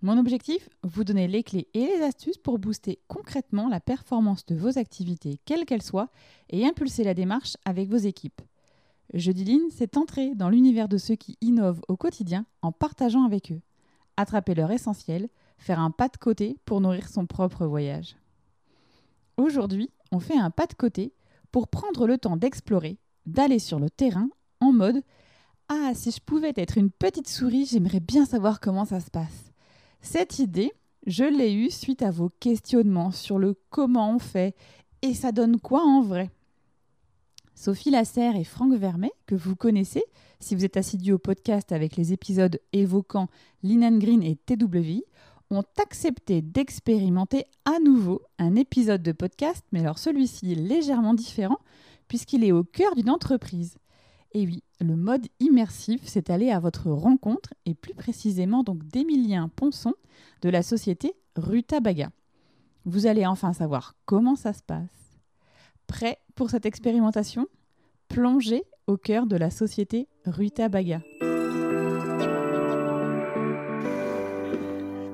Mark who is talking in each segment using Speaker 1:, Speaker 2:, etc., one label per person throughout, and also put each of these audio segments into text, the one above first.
Speaker 1: Mon objectif Vous donner les clés et les astuces pour booster concrètement la performance de vos activités, quelles qu'elles soient, et impulser la démarche avec vos équipes. Jeudi Lean, c'est entrer dans l'univers de ceux qui innovent au quotidien en partageant avec eux. Attraper leur essentiel, faire un pas de côté pour nourrir son propre voyage. Aujourd'hui, on fait un pas de côté pour prendre le temps d'explorer, d'aller sur le terrain en mode Ah, si je pouvais être une petite souris, j'aimerais bien savoir comment ça se passe. Cette idée, je l'ai eue suite à vos questionnements sur le comment on fait et ça donne quoi en vrai? Sophie Lasserre et Franck Vermet, que vous connaissez si vous êtes assidu au podcast avec les épisodes évoquant Linan Green et TWI, ont accepté d'expérimenter à nouveau un épisode de podcast, mais alors celui-ci est légèrement différent puisqu'il est au cœur d'une entreprise. Et oui, le mode immersif s'est allé à votre rencontre, et plus précisément donc d'Emilien Ponson de la société Rutabaga. Vous allez enfin savoir comment ça se passe. Prêt pour cette expérimentation? Plongez au cœur de la société Rutabaga.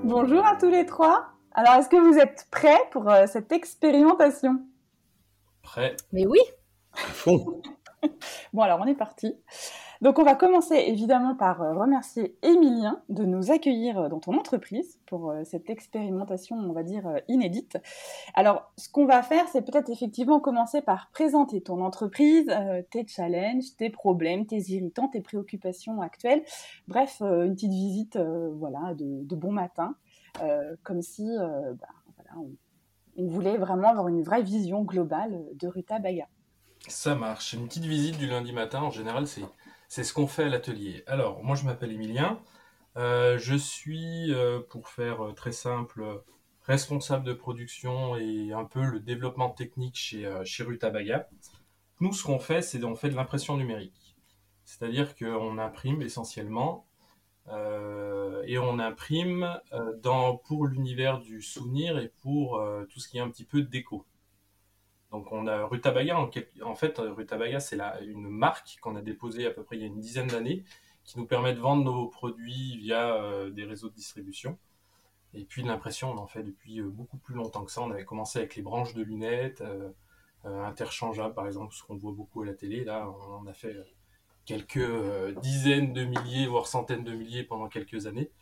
Speaker 2: Bonjour à tous les trois. Alors, est-ce que vous êtes prêts pour euh, cette expérimentation?
Speaker 3: Prêt
Speaker 4: Mais oui.
Speaker 3: fond.
Speaker 2: bon, alors on est parti. Donc on va commencer évidemment par euh, remercier Émilien de nous accueillir euh, dans ton entreprise pour euh, cette expérimentation, on va dire, inédite. Alors ce qu'on va faire, c'est peut-être effectivement commencer par présenter ton entreprise, tes challenges, tes problèmes, tes irritants, tes préoccupations actuelles. Bref, une petite visite voilà, de, bon matin, comme si on, on, voulait vraiment avoir une vraie vision globale de Ruta Baga.
Speaker 3: Ça marche. Une petite visite du lundi matin, en général, c'est, ce qu'on fait à l'atelier. Alors, moi, je m'appelle Emilien. Euh, je suis, euh, pour faire euh, très simple, responsable de production et un peu le développement technique chez, chez Rutabaga. Nous, ce qu'on fait, c'est de l'impression numérique. C'est-à-dire qu'on imprime essentiellement et on imprime dans, pour l'univers du souvenir et pour tout ce qui est un petit peu déco. Donc on a Rutabaga, en, en fait Rutabaga c'est une marque qu'on a déposée à peu près il y a une dizaine d'années qui nous permet de vendre nos produits via euh, des réseaux de distribution. Et puis l'impression on en fait depuis euh, beaucoup plus longtemps que ça. On avait commencé avec les branches de lunettes euh, interchangeables par exemple, ce qu'on voit beaucoup à la télé. Là on en a fait quelques dizaines de milliers, voire centaines de milliers pendant quelques années.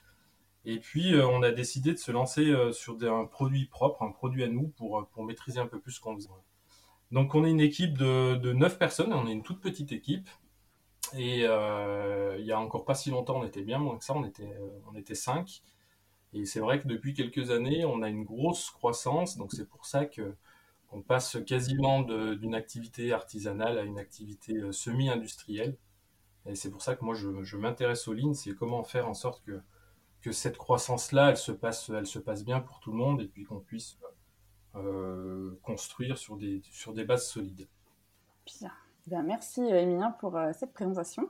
Speaker 3: Et puis, on a décidé de se lancer sur un produit propre, un produit à nous, pour, pour maîtriser un peu plus ce qu'on faisait. Donc on est une équipe de, de 9 personnes, on est une toute petite équipe. Et euh, il y a encore pas si longtemps, on était bien moins que ça, on était, euh, on était 5. Et c'est vrai que depuis quelques années, on a une grosse croissance, donc c'est pour ça qu'on passe quasiment d'une activité artisanale à une activité euh, semi-industrielle. Et c'est pour ça que moi je, m'intéresse aux lignes, c'est comment faire en sorte que, cette croissance-là, elle elle se passe bien pour tout le monde et puis qu'on puisse euh, construire sur des, sur des bases solides.
Speaker 2: Bien. Bien, merci Emilien pour euh, cette présentation.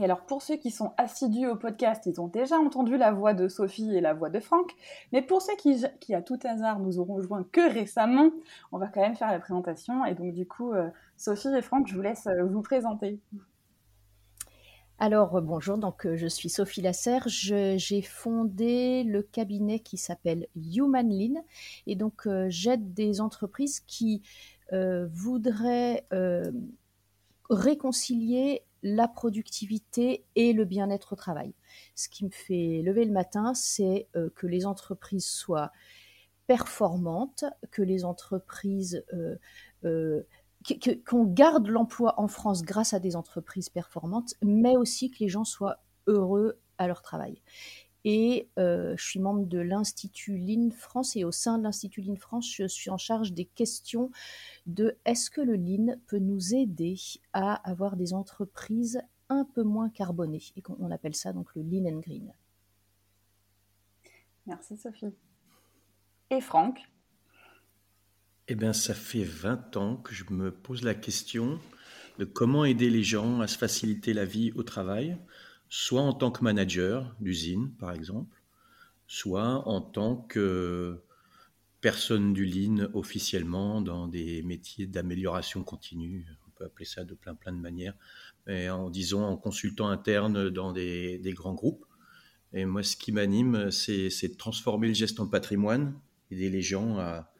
Speaker 2: Et alors pour ceux qui sont assidus au podcast, ils ont déjà entendu la voix de Sophie et la voix de Franck. Mais pour ceux qui, qui à tout hasard nous auront rejoint que récemment, on va quand même faire la présentation. Et donc du coup, euh, Sophie et Franck, je vous laisse vous présenter.
Speaker 4: Alors, euh, bonjour, donc euh, je suis Sophie Lasserre. J'ai fondé le cabinet qui s'appelle Human Lean. Et donc, euh, j'aide des entreprises qui voudraient réconcilier la productivité et le bien-être au travail. Ce qui me fait lever le matin, c'est que les entreprises soient performantes, que les entreprises qu'on garde l'emploi en France grâce à des entreprises performantes, mais aussi que les gens soient heureux à leur travail. Et euh, je suis membre de l'Institut Lean France et au sein de l'Institut Lean France, je suis en charge des questions de est-ce que le Lean peut nous aider à avoir des entreprises un peu moins carbonées et on appelle ça donc le Lean and Green.
Speaker 2: Merci Sophie. Et Franck?
Speaker 5: Eh bien, ça fait 20 ans que je me pose la question de comment aider les gens à se faciliter la vie au travail, soit en tant que manager d'usine, par exemple, soit en tant que personne du Lean officiellement dans des métiers d'amélioration continue. On peut appeler ça de plein plein de manières, mais en disant en consultant interne dans des, grands groupes. Et moi, ce qui m'anime, c'est de transformer le geste en patrimoine, aider les gens à,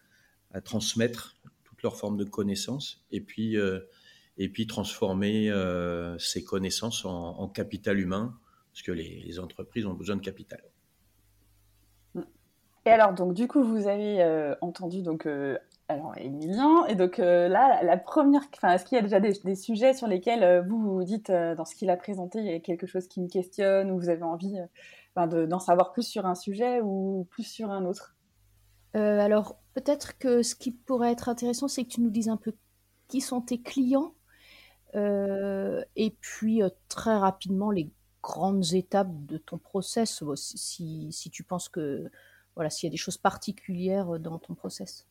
Speaker 5: transmettre toutes leurs formes de connaissances, et puis euh, et puis transformer euh, ces connaissances en, capital humain, parce que les, entreprises ont besoin de capital.
Speaker 2: Et alors, donc, du coup, vous avez euh, entendu donc, alors, Emilien, et donc là, la première, enfin, est-ce qu'il y a déjà des, sujets sur lesquels vous vous dites, dans ce qu'il a présenté, il y a quelque chose qui me questionne, ou vous avez envie d'en savoir plus sur un sujet ou plus sur un autre?
Speaker 4: Alors, peut-être que ce qui pourrait être intéressant, c'est que tu nous dises un peu qui sont tes clients euh, et puis euh, très rapidement les grandes étapes de ton process, si, si tu penses que voilà, s'il y a des choses particulières dans ton process.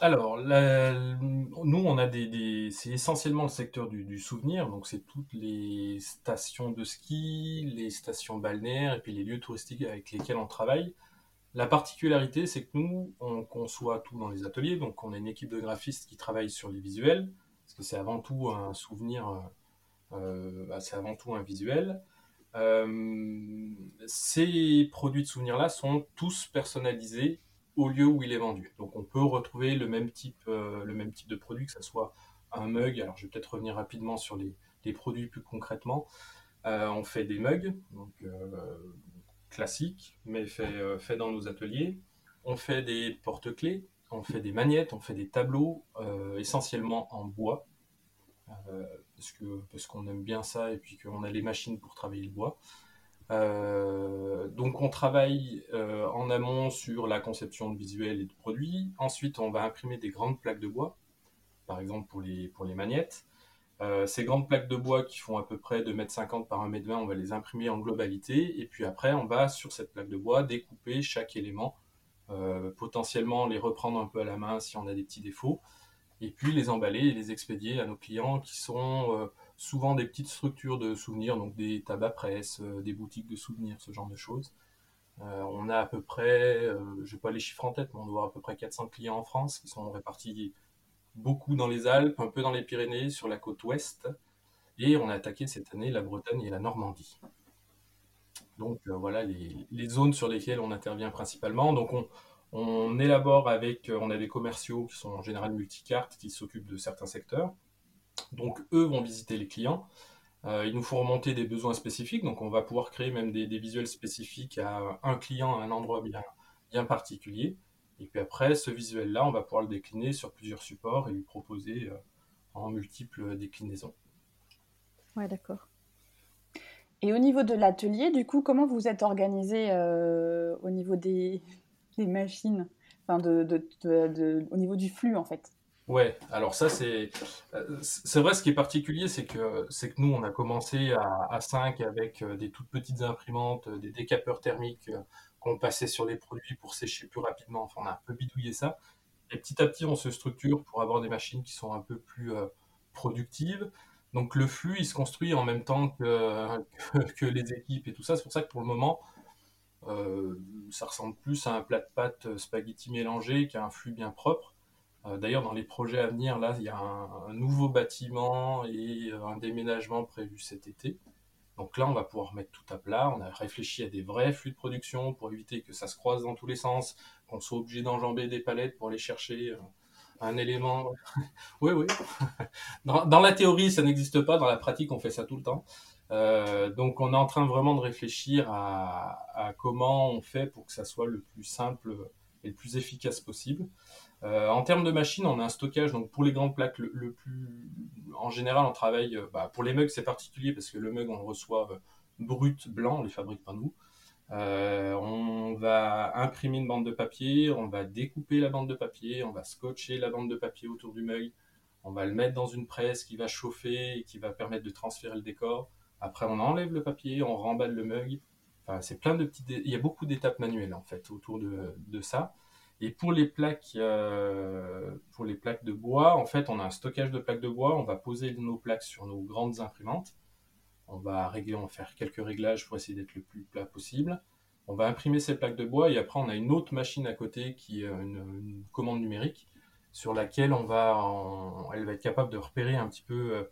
Speaker 3: Alors, nous, on a des, c'est essentiellement le secteur du, souvenir, donc c'est toutes les stations de ski, les stations balnéaires et puis les lieux touristiques avec lesquels on travaille. La particularité, c'est que nous, on conçoit tout dans les ateliers, donc on a une équipe de graphistes qui travaille sur les visuels, parce que c'est avant tout un souvenir, euh, euh, bah, c'est avant tout un visuel. Euh, ces produits de souvenirs-là sont tous personnalisés au lieu où il est vendu. Donc on peut retrouver le même type, de produit, que ce soit un mug. Alors je vais peut-être revenir rapidement sur les, produits plus concrètement. on fait des mugs, classiques, mais fait, fait dans nos ateliers. On fait des porte-clés, on fait des magnettes, on fait des tableaux, euh, essentiellement en bois, euh, parce qu'on aime bien ça et puis qu'on a les machines pour travailler le bois. Euh, donc on travaille en amont sur la conception de visuels et de produits. Ensuite, on va imprimer des grandes plaques de bois, par exemple pour les, pour. Ces grandes plaques de bois qui font à peu près 2,50 m par 1,20 m, on va les imprimer en globalité. Et puis après, on va sur cette plaque de bois découper chaque élément euh, potentiellement les reprendre un peu à la main si on a des petits défauts, et puis les emballer et les expédier à nos clients qui sont euh, souvent des petites structures de souvenirs, donc des tabacs presse, euh, des boutiques de souvenirs, ce genre de choses. on a à peu près, je n'ai pas les chiffres en tête, mais on doit à peu près 400 clients en France qui sont répartis beaucoup dans les Alpes, un peu dans les Pyrénées, sur la côte ouest, et on a attaqué cette année la Bretagne et la Normandie. Donc euh, voilà les, zones sur lesquelles on intervient principalement. Donc on, élabore avec, euh, on a des commerciaux qui sont en général multicartes, qui s'occupent de certains secteurs. Donc eux vont visiter les clients. Euh, ils nous font remonter des besoins spécifiques, donc on va pouvoir créer même des, visuels spécifiques à un client, à un endroit bien particulier. Et puis après, ce visuel-là, on va pouvoir le décliner sur plusieurs supports et lui proposer en multiples déclinaisons.
Speaker 4: Ouais, d'accord.
Speaker 2: Et au niveau de l'atelier, du coup, comment vous êtes organisé euh, au niveau des, machines, enfin de, au niveau du flux en fait
Speaker 3: Ouais, alors ça c'est euh, c'est vrai ce qui est particulier c'est que c'est que nous on a commencé à, à 5 avec euh, des toutes petites imprimantes, des décapeurs thermiques qu'on passait sur les produits pour sécher plus rapidement. Enfin on a un peu bidouillé ça. Et petit à petit on se structure pour avoir des machines qui sont un peu plus productives. Donc le flux, il se construit en même temps que, les équipes et tout ça. C'est pour ça que pour le moment, euh, ça ressemble plus à un plat de pâtes spaghetti mélangé qu'à un flux bien propre. Euh, d'ailleurs, dans les projets à venir, là, il y a un, nouveau bâtiment et un déménagement prévu cet été. Donc là, on va pouvoir mettre tout à plat. On a réfléchi à des vrais flux de production pour éviter que ça se croise dans tous les sens, qu'on soit obligé d'enjamber des palettes pour aller chercher. Euh, un élément. oui, oui. Dans, la théorie, ça n'existe pas. Dans la pratique, on fait ça tout le temps. Euh, donc, on est en train vraiment de réfléchir à, comment on fait pour que ça soit le plus simple et le plus efficace possible. Euh, en termes de machines, on a un stockage. Donc, pour les grandes plaques, le, plus. En général, on travaille. Euh, bah, pour les mugs, c'est particulier parce que le mug, on le reçoit brut, blanc, on les fabrique pas nous. Euh, on va imprimer une bande de papier, on va découper la bande de papier, on va scotcher la bande de papier autour du mug, on va le mettre dans une presse qui va chauffer et qui va permettre de transférer le décor. Après, on enlève le papier, on remballe le mug. Enfin, c'est plein de petits. Il y a beaucoup d'étapes manuelles en fait autour de, ça. Et pour les plaques, pour les plaques de bois, en fait, on a un stockage de plaques de bois. On va poser nos plaques sur nos grandes imprimantes. On va régler, on va faire quelques réglages pour essayer d'être le plus plat possible. On va imprimer ces plaques de bois et après on a une autre machine à côté qui est une, commande numérique sur laquelle on va, elle va être capable de repérer un petit peu euh,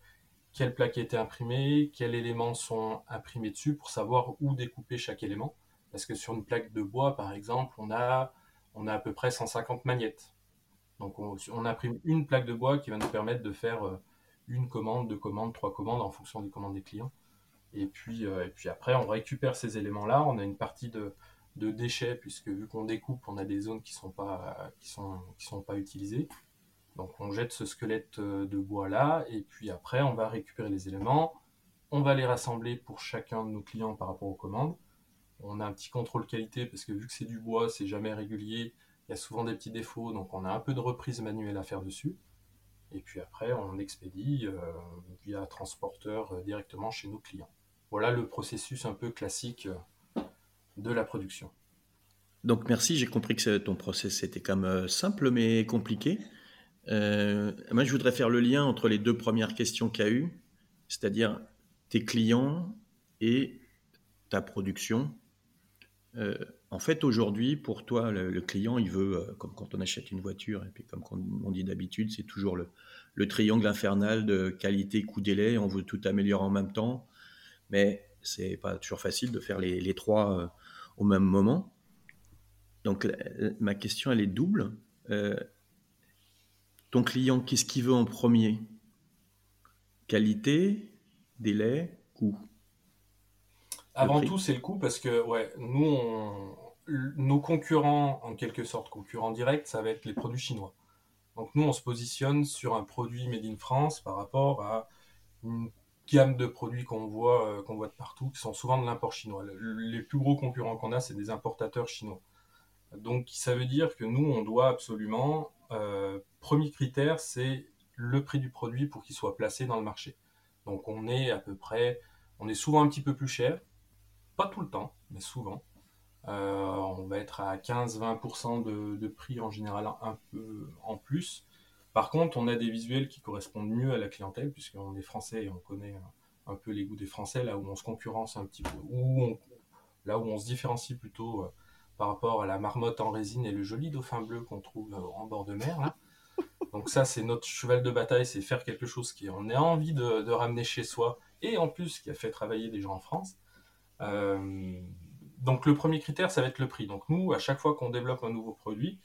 Speaker 3: quelle plaque a été imprimée, quels éléments sont imprimés dessus pour savoir où découper chaque élément. Parce que sur une plaque de bois, par exemple, on a, on a à peu près 150 magnettes. Donc on, imprime une plaque de bois qui va nous permettre de faire euh, une commande, deux commandes, trois commandes en fonction des commandes des clients. Et puis, euh, et puis après, on récupère ces éléments-là. On a une partie de, déchets, puisque vu qu'on découpe, on a des zones qui ne qui sont pas utilisées. Donc on jette ce squelette euh, de bois-là, et puis après, on va récupérer les éléments. On va les rassembler pour chacun de nos clients par rapport aux commandes. On a un petit contrôle qualité, parce que vu que c'est du bois, c'est jamais régulier, il y a souvent des petits défauts, donc on a un peu de reprise manuelle à faire dessus. Et puis après, on expédie euh, via transporteur directement chez nos clients. Voilà le processus un peu classique euh, de la production.
Speaker 5: Donc merci, j'ai compris que ton process était euh, simple mais compliqué. Euh, moi, je voudrais faire le lien entre les deux premières questions qu'il y a eu, c'est-à-dire tes clients et ta production. En fait, aujourd'hui, pour toi, le, client, il veut, comme quand on achète une voiture, et puis comme on dit d'habitude, c'est toujours le, le, triangle infernal de qualité, coût, délai. On veut tout améliorer en même temps mais c'est pas toujours facile de faire les, trois euh, au même moment. Donc ma question elle est double. Euh, ton client, qu'est-ce qu'il veut en premier? Qualité, délai, coût?
Speaker 3: Avant tout, c'est le coût parce que ouais, nous, nos concurrents, en quelque sorte concurrents directs, ça va être les produits chinois. Donc nous, on se positionne sur un produit made in France par rapport à une gamme de produits qu'on voit, euh, qu'on voit de partout, qui sont souvent de l'import chinois. les plus gros concurrents qu'on a, c'est des importateurs chinois. Donc, ça veut dire que nous, on doit absolument, euh, premier critère, c'est le prix du produit pour qu'il soit placé dans le marché. Donc, on est à peu près, on est souvent un petit peu plus cher, pas tout le temps, mais souvent. Euh, on va être à 15-20% de, de, prix en général un peu en plus. Par contre, on a des visuels qui correspondent mieux à la clientèle, puisqu'on est français et on connaît un, peu les goûts des Français, là où on se concurrence un petit peu, là où on se différencie plutôt euh, par rapport à la marmotte en résine et le joli dauphin bleu qu'on trouve euh, en bord de mer. Donc ça, c'est notre cheval de bataille, c'est faire quelque chose qui on a envie de, ramener chez soi et en plus qui a fait travailler des gens en France. Euh, donc le premier critère, ça va être le prix. Donc nous, à chaque fois qu'on développe un nouveau produit,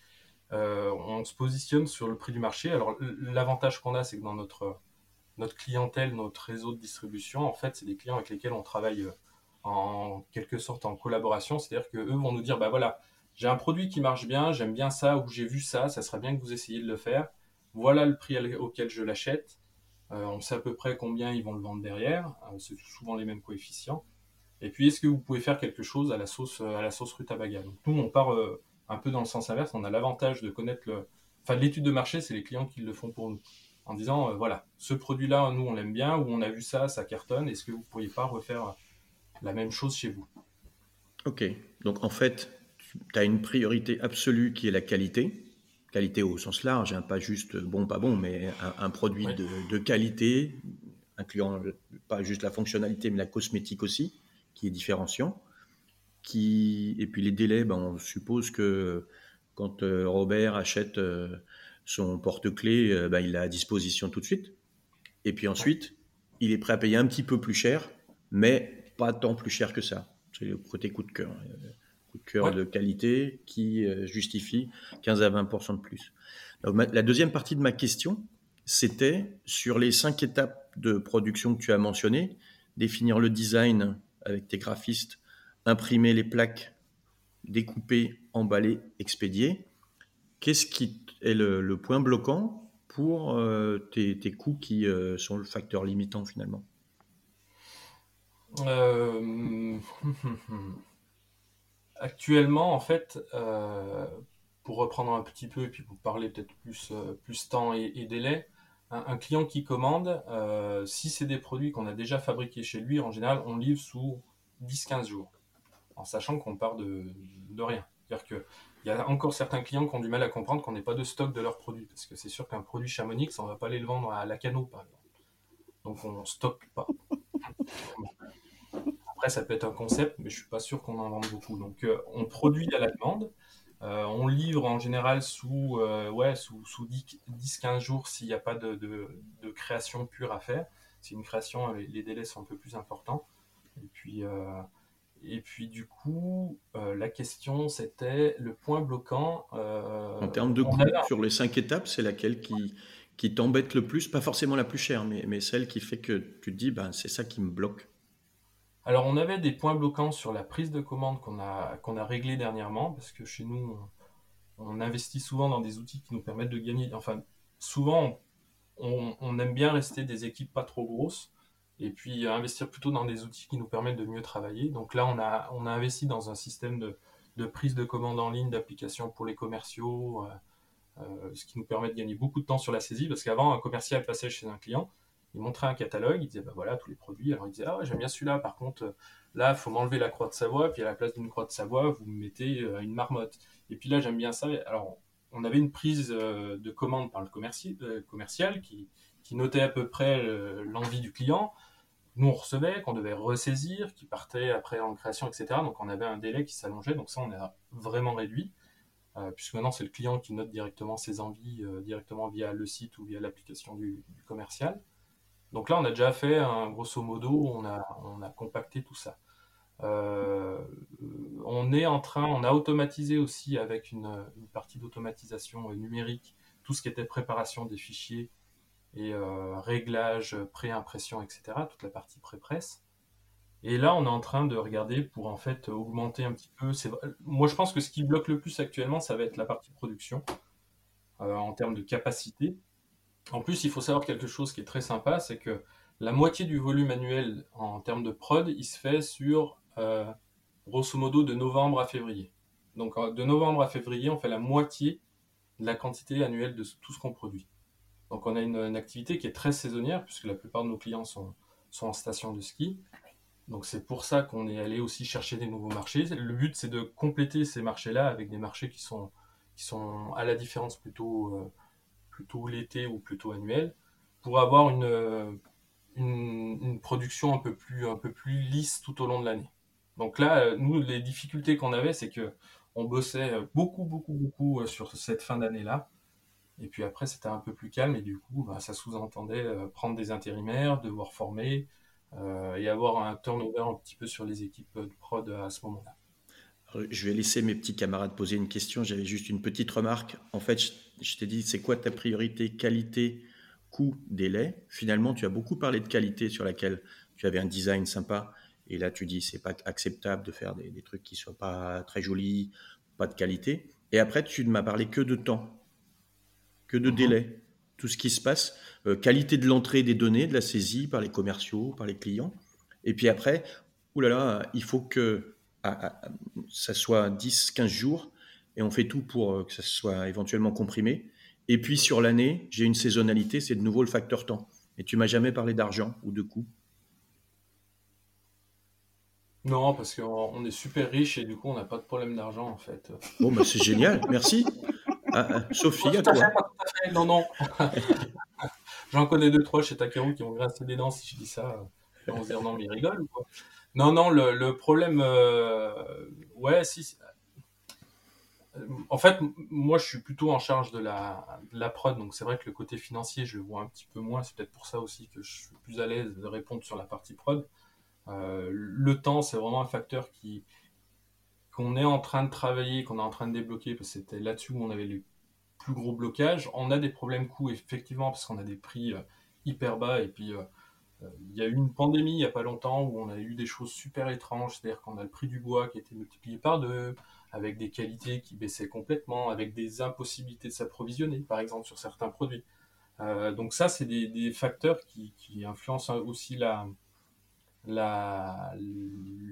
Speaker 3: euh, on se positionne sur le prix du marché. Alors l'avantage qu'on a, c'est que dans notre, notre clientèle, notre réseau de distribution, en fait, c'est des clients avec lesquels on travaille euh, en quelque sorte en collaboration. C'est-à-dire qu'eux vont nous dire, bah voilà, j'ai un produit qui marche bien, j'aime bien ça, ou j'ai vu ça, ça serait bien que vous essayiez de le faire. Voilà le prix auquel je l'achète. On sait à peu près combien ils vont le vendre derrière. c'est souvent les mêmes coefficients. Et puis, est-ce que vous pouvez faire quelque chose à la sauce, à la sauce rutabaga? Donc, nous, on part un peu dans le sens inverse, on a l'avantage de connaître le. Enfin, l'étude de marché, c'est les clients qui le font pour nous. En disant, euh, voilà, ce produit-là, nous, on l'aime bien, ou on a vu ça, ça cartonne, est-ce que vous ne pourriez pas refaire la même chose chez vous?
Speaker 5: Ok, donc en fait, tu as une priorité absolue qui est la qualité. Qualité au sens large, hein, pas juste bon, pas bon, mais un, produit de, de, qualité, incluant pas juste la fonctionnalité, mais la cosmétique aussi, qui est différenciant. Qui, et puis les délais, ben, on suppose que quand euh, Robert achète euh, son porte-clés, euh, ben, il l'a à disposition tout de suite. Et puis ensuite, il est prêt à payer un petit peu plus cher, mais pas tant plus cher que ça. C'est le côté coup de cœur. Coup de cœur de qualité qui justifie 15 à 20% de plus. la deuxième partie de ma question, c'était sur les cinq étapes de production que tu as mentionnées, définir le design avec tes graphistes imprimer les plaques, découper, emballer, expédier. Qu'est-ce qui est le, point bloquant pour euh, tes, coûts qui euh, sont le facteur limitant finalement?
Speaker 3: Euh, Actuellement, en fait, pour reprendre un petit peu et puis pour parler peut-être plus, plus temps et, délai, un, client qui commande, si c'est des produits qu'on a déjà fabriqués chez lui, en général, on livre sous 10-15 jours en sachant qu'on part de, rien. C'est-à-dire que il y a encore certains clients qui ont du mal à comprendre qu'on n'ait pas de stock de leurs produits. Parce que c'est sûr qu'un produit Chamonix, on ne va pas aller le vendre à la cano, par exemple. Donc on ne stocke pas. Après, ça peut être un concept, mais je ne suis pas sûr qu'on en vende beaucoup. Donc euh, on produit à la demande. Euh, on livre en général sous, euh, ouais, sous, sous 10-15 jours s'il n'y a pas de, de, création pure à faire. C'est une création, les délais sont un peu plus importants. Et puis, et puis du coup, euh, la question c'était le point bloquant.
Speaker 5: Euh, en termes de coût, sur les cinq étapes, c'est laquelle qui, qui t'embête le plus? Pas forcément la plus chère, mais, mais celle qui fait que tu te dis, ben, c'est ça qui me bloque.
Speaker 3: Alors on avait des points bloquants sur la prise de commande qu'on a, qu'on réglé dernièrement, parce que chez nous, on, investit souvent dans des outils qui nous permettent de gagner. Enfin, souvent, on, aime bien rester des équipes pas trop grosses et puis investir plutôt dans des outils qui nous permettent de mieux travailler. Donc là, on a, on a investi dans un système de, de prise de commande en ligne, d'application pour les commerciaux, euh, euh, ce qui nous permet de gagner beaucoup de temps sur la saisie, parce qu'avant, un commercial passait chez un client, il montrait un catalogue, il disait, bah voilà, tous les produits, alors il disait, ah j'aime bien celui-là, par contre, là, il faut m'enlever la croix de Savoie, puis à la place d'une croix de Savoie, vous me mettez une marmotte. Et puis là, j'aime bien ça. Alors, on avait une prise de commande par le commercial qui, notait à peu près l'envie du client, nous on recevait, qu'on devait ressaisir, qui partait après en création, etc. Donc on avait un délai qui s'allongeait, donc ça on a vraiment réduit, euh, puisque maintenant c'est le client qui note directement ses envies, euh, directement via le site ou via l'application du, commercial. Donc là on a déjà fait, un, grosso modo, on a, on a compacté tout ça. Euh, on est en train, on a automatisé aussi avec une, partie d'automatisation numérique tout ce qui était préparation des fichiers et euh, réglage, pré-impression, etc., toute la partie pré-presse. Et là, on est en train de regarder pour en fait augmenter un petit peu. Moi, je pense que ce qui bloque le plus actuellement, ça va être la partie production euh, en termes de capacité. En plus, il faut savoir quelque chose qui est très sympa, c'est que la moitié du volume annuel en termes de prod, il se fait sur euh, grosso modo de novembre à février. Donc de novembre à février, on fait la moitié de la quantité annuelle de tout ce qu'on produit. Donc on a une, activité qui est très saisonnière, puisque la plupart de nos clients sont, en station de ski. Donc c'est pour ça qu'on est allé aussi chercher des nouveaux marchés. Le but, c'est de compléter ces marchés-là avec des marchés qui sont, qui sont à la différence plutôt, euh, plutôt l'été ou plutôt annuel, pour avoir une, une, production un peu, plus, un peu plus lisse tout au long de l'année. Donc là, nous, les difficultés qu'on avait, c'est que on bossait beaucoup, beaucoup, beaucoup sur cette fin d'année-là. Et puis après, c'était un peu plus calme et du coup, bah, ça sous-entendait euh, prendre des intérimaires, devoir former euh, et avoir un turnover un petit peu sur les équipes de prod à ce moment-là.
Speaker 5: Je vais laisser mes petits camarades poser une question. J'avais juste une petite remarque. En fait, je, t'ai dit, c'est quoi ta priorité qualité, coût, délai Finalement, tu as beaucoup parlé de qualité sur laquelle tu avais un design sympa. Et là, tu dis, c'est pas acceptable de faire des, des trucs qui soient pas très jolis, pas de qualité. Et après, tu ne m'as parlé que de temps que de mhm. délai. Tout ce qui se passe, euh, qualité de l'entrée des données, de la saisie par les commerciaux, par les clients. Et puis après, oulala, il faut que ça soit 10, 15 jours et on fait tout pour euh, que ça soit éventuellement comprimé. Et puis sur l'année, j'ai une saisonnalité, c'est de nouveau le facteur temps. Et tu m'as jamais parlé d'argent ou de coût
Speaker 3: Non, parce qu'on est super riche et du coup on n'a pas de problème d'argent en fait.
Speaker 5: Bon, bah c'est génial, merci. Ah, ah, Sophie, à toi.
Speaker 3: non, non. J'en connais deux, trois chez Takeru qui vont grincer des dents si je dis ça. Ils vont se dire non, mais ils rigolent quoi Non, non, le, problème. Euh, ouais, si. En fait, moi, je suis plutôt en charge de la, la prod, donc c'est vrai que le côté financier, je le vois un petit peu moins. C'est peut-être pour ça aussi que je suis plus à l'aise de répondre sur la partie prod. Euh, le temps, c'est vraiment un facteur qui, qu'on est en train de travailler, qu'on est en train de débloquer, parce que c'était là-dessus où on avait les plus gros blocages. On a des problèmes coûts, effectivement, parce qu'on a des prix euh, hyper bas. Et puis, euh, il y a eu une pandémie il n'y a pas longtemps où on a eu des choses super étranges. C'est-à-dire qu'on a le prix du bois qui a été multiplié par deux, avec des qualités qui baissaient complètement, avec des impossibilités de s'approvisionner, par exemple, sur certains produits. donc ça, c'est des, facteurs qui, influencent aussi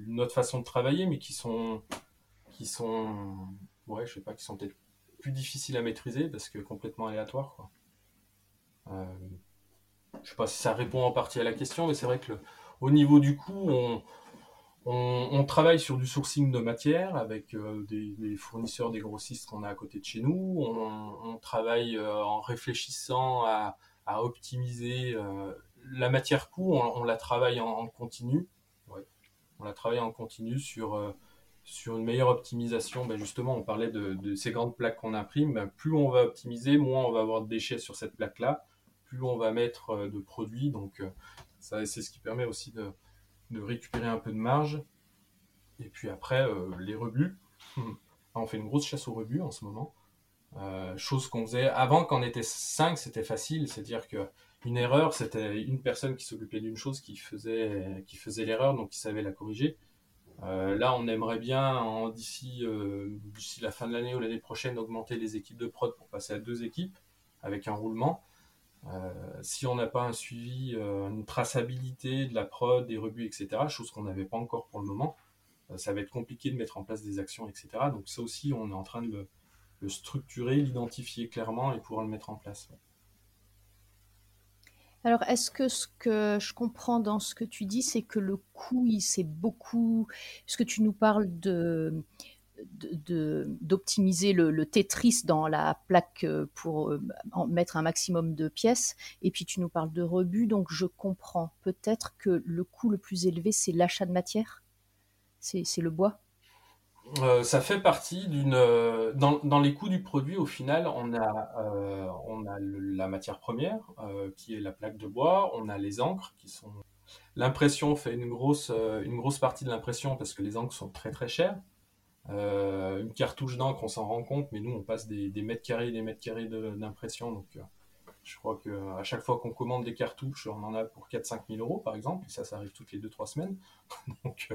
Speaker 3: notre façon de travailler, mais qui sont qui sont, ouais, je sais pas, qui sont peut-être plus difficiles à maîtriser parce que complètement aléatoires, quoi. Euh, je sais pas si ça répond en partie à la question, mais c'est vrai que au niveau du coup, on, On, travaille sur du sourcing de matière avec des, fournisseurs, des grossistes qu'on a à côté de chez nous. On, travaille en réfléchissant à, optimiser la matière coût. On, la travaille en, continu. On la travaille en continu sur une meilleure optimisation, ben justement, on parlait de, ces grandes plaques qu'on imprime. Ben plus on va optimiser, moins on va avoir de déchets sur cette plaque-là, plus on va mettre euh, de produits. Donc, euh, c'est ce qui permet aussi de, récupérer un peu de marge. Et puis après, euh, les rebuts. on fait une grosse chasse aux rebuts en ce moment. chose qu'on faisait avant, quand on était 5, c'était facile. C'est-à-dire qu'une erreur, c'était une personne qui s'occupait d'une chose qui faisait, qui faisait l'erreur, donc qui savait la corriger. Euh, là, on aimerait bien, euh, d'ici la fin de l'année ou l'année prochaine, augmenter les équipes de prod pour passer à deux équipes avec un roulement. Euh, si on n'a pas un suivi, une traçabilité de la prod, des rebuts, etc., chose qu'on n'avait pas encore pour le moment, ça va être compliqué de mettre en place des actions, etc. Donc ça aussi, on est en train de le, structurer, l'identifier clairement et pouvoir le mettre en place.
Speaker 4: Alors, est-ce que ce que je comprends dans ce que tu dis, c'est que le coût, il s'est beaucoup. Est-ce que tu nous parles de d'optimiser le, le, Tetris dans la plaque euh, pour euh, mettre un maximum de pièces. Et puis tu nous parles de rebut, donc je comprends peut-être que le coût le plus élevé, c'est l'achat de matière? C'est le bois?
Speaker 3: Euh, ça fait partie d'une. Euh, dans, les coûts du produit, au final, on a, on a la matière première, qui est la plaque de bois, on a les encres, qui sont. L'impression fait une grosse, une grosse partie de l'impression parce que les encres sont très très chères. Une cartouche d'encre, on s'en rend compte, mais nous, on passe des, mètres carrés et des mètres carrés d'impression. Donc, je crois qu'à chaque fois qu'on commande des cartouches, on en a pour 4-5 000 euros, par exemple. Et ça, ça arrive toutes les 2-3 semaines. donc,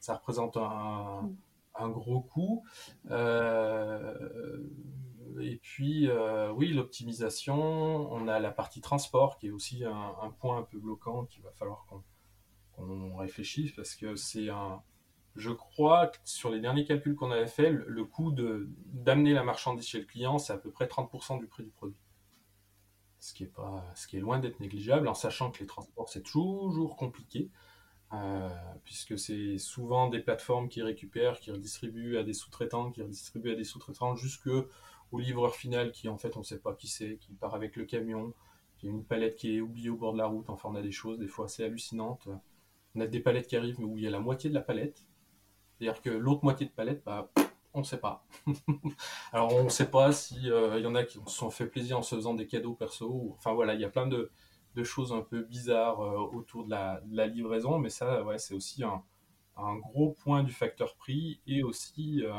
Speaker 3: ça représente un gros. Euh, et puis, euh, oui, l'optimisation, on a la partie transport qui est aussi un, point un peu bloquant qu'il va falloir qu'on réfléchisse parce que c'est un. Je crois que sur les derniers calculs qu'on avait fait, le, coût d'amener la marchandise chez le client, c'est à peu près 30% du prix du produit. Ce qui est, pas, ce qui est loin d'être négligeable, en sachant que les transports, c'est toujours compliqué. Euh, puisque c'est souvent des plateformes qui récupèrent, qui redistribuent à des sous-traitants, qui redistribuent à des sous-traitants jusque au livreur final qui en fait on ne sait pas qui c'est, qui part avec le camion, qui a une palette qui est oubliée au bord de la route. Enfin, on a des choses des fois assez hallucinantes. On a des palettes qui arrivent mais où il y a la moitié de la palette. C'est-à-dire que l'autre moitié de palette, bah, on ne sait pas. Alors on ne sait pas s'il euh, y en a qui se sont fait plaisir en se faisant des cadeaux perso. Enfin voilà, il y a plein de, choses un peu bizarres euh, autour de la, livraison, mais ça, c'est aussi un, gros point du facteur prix et aussi euh,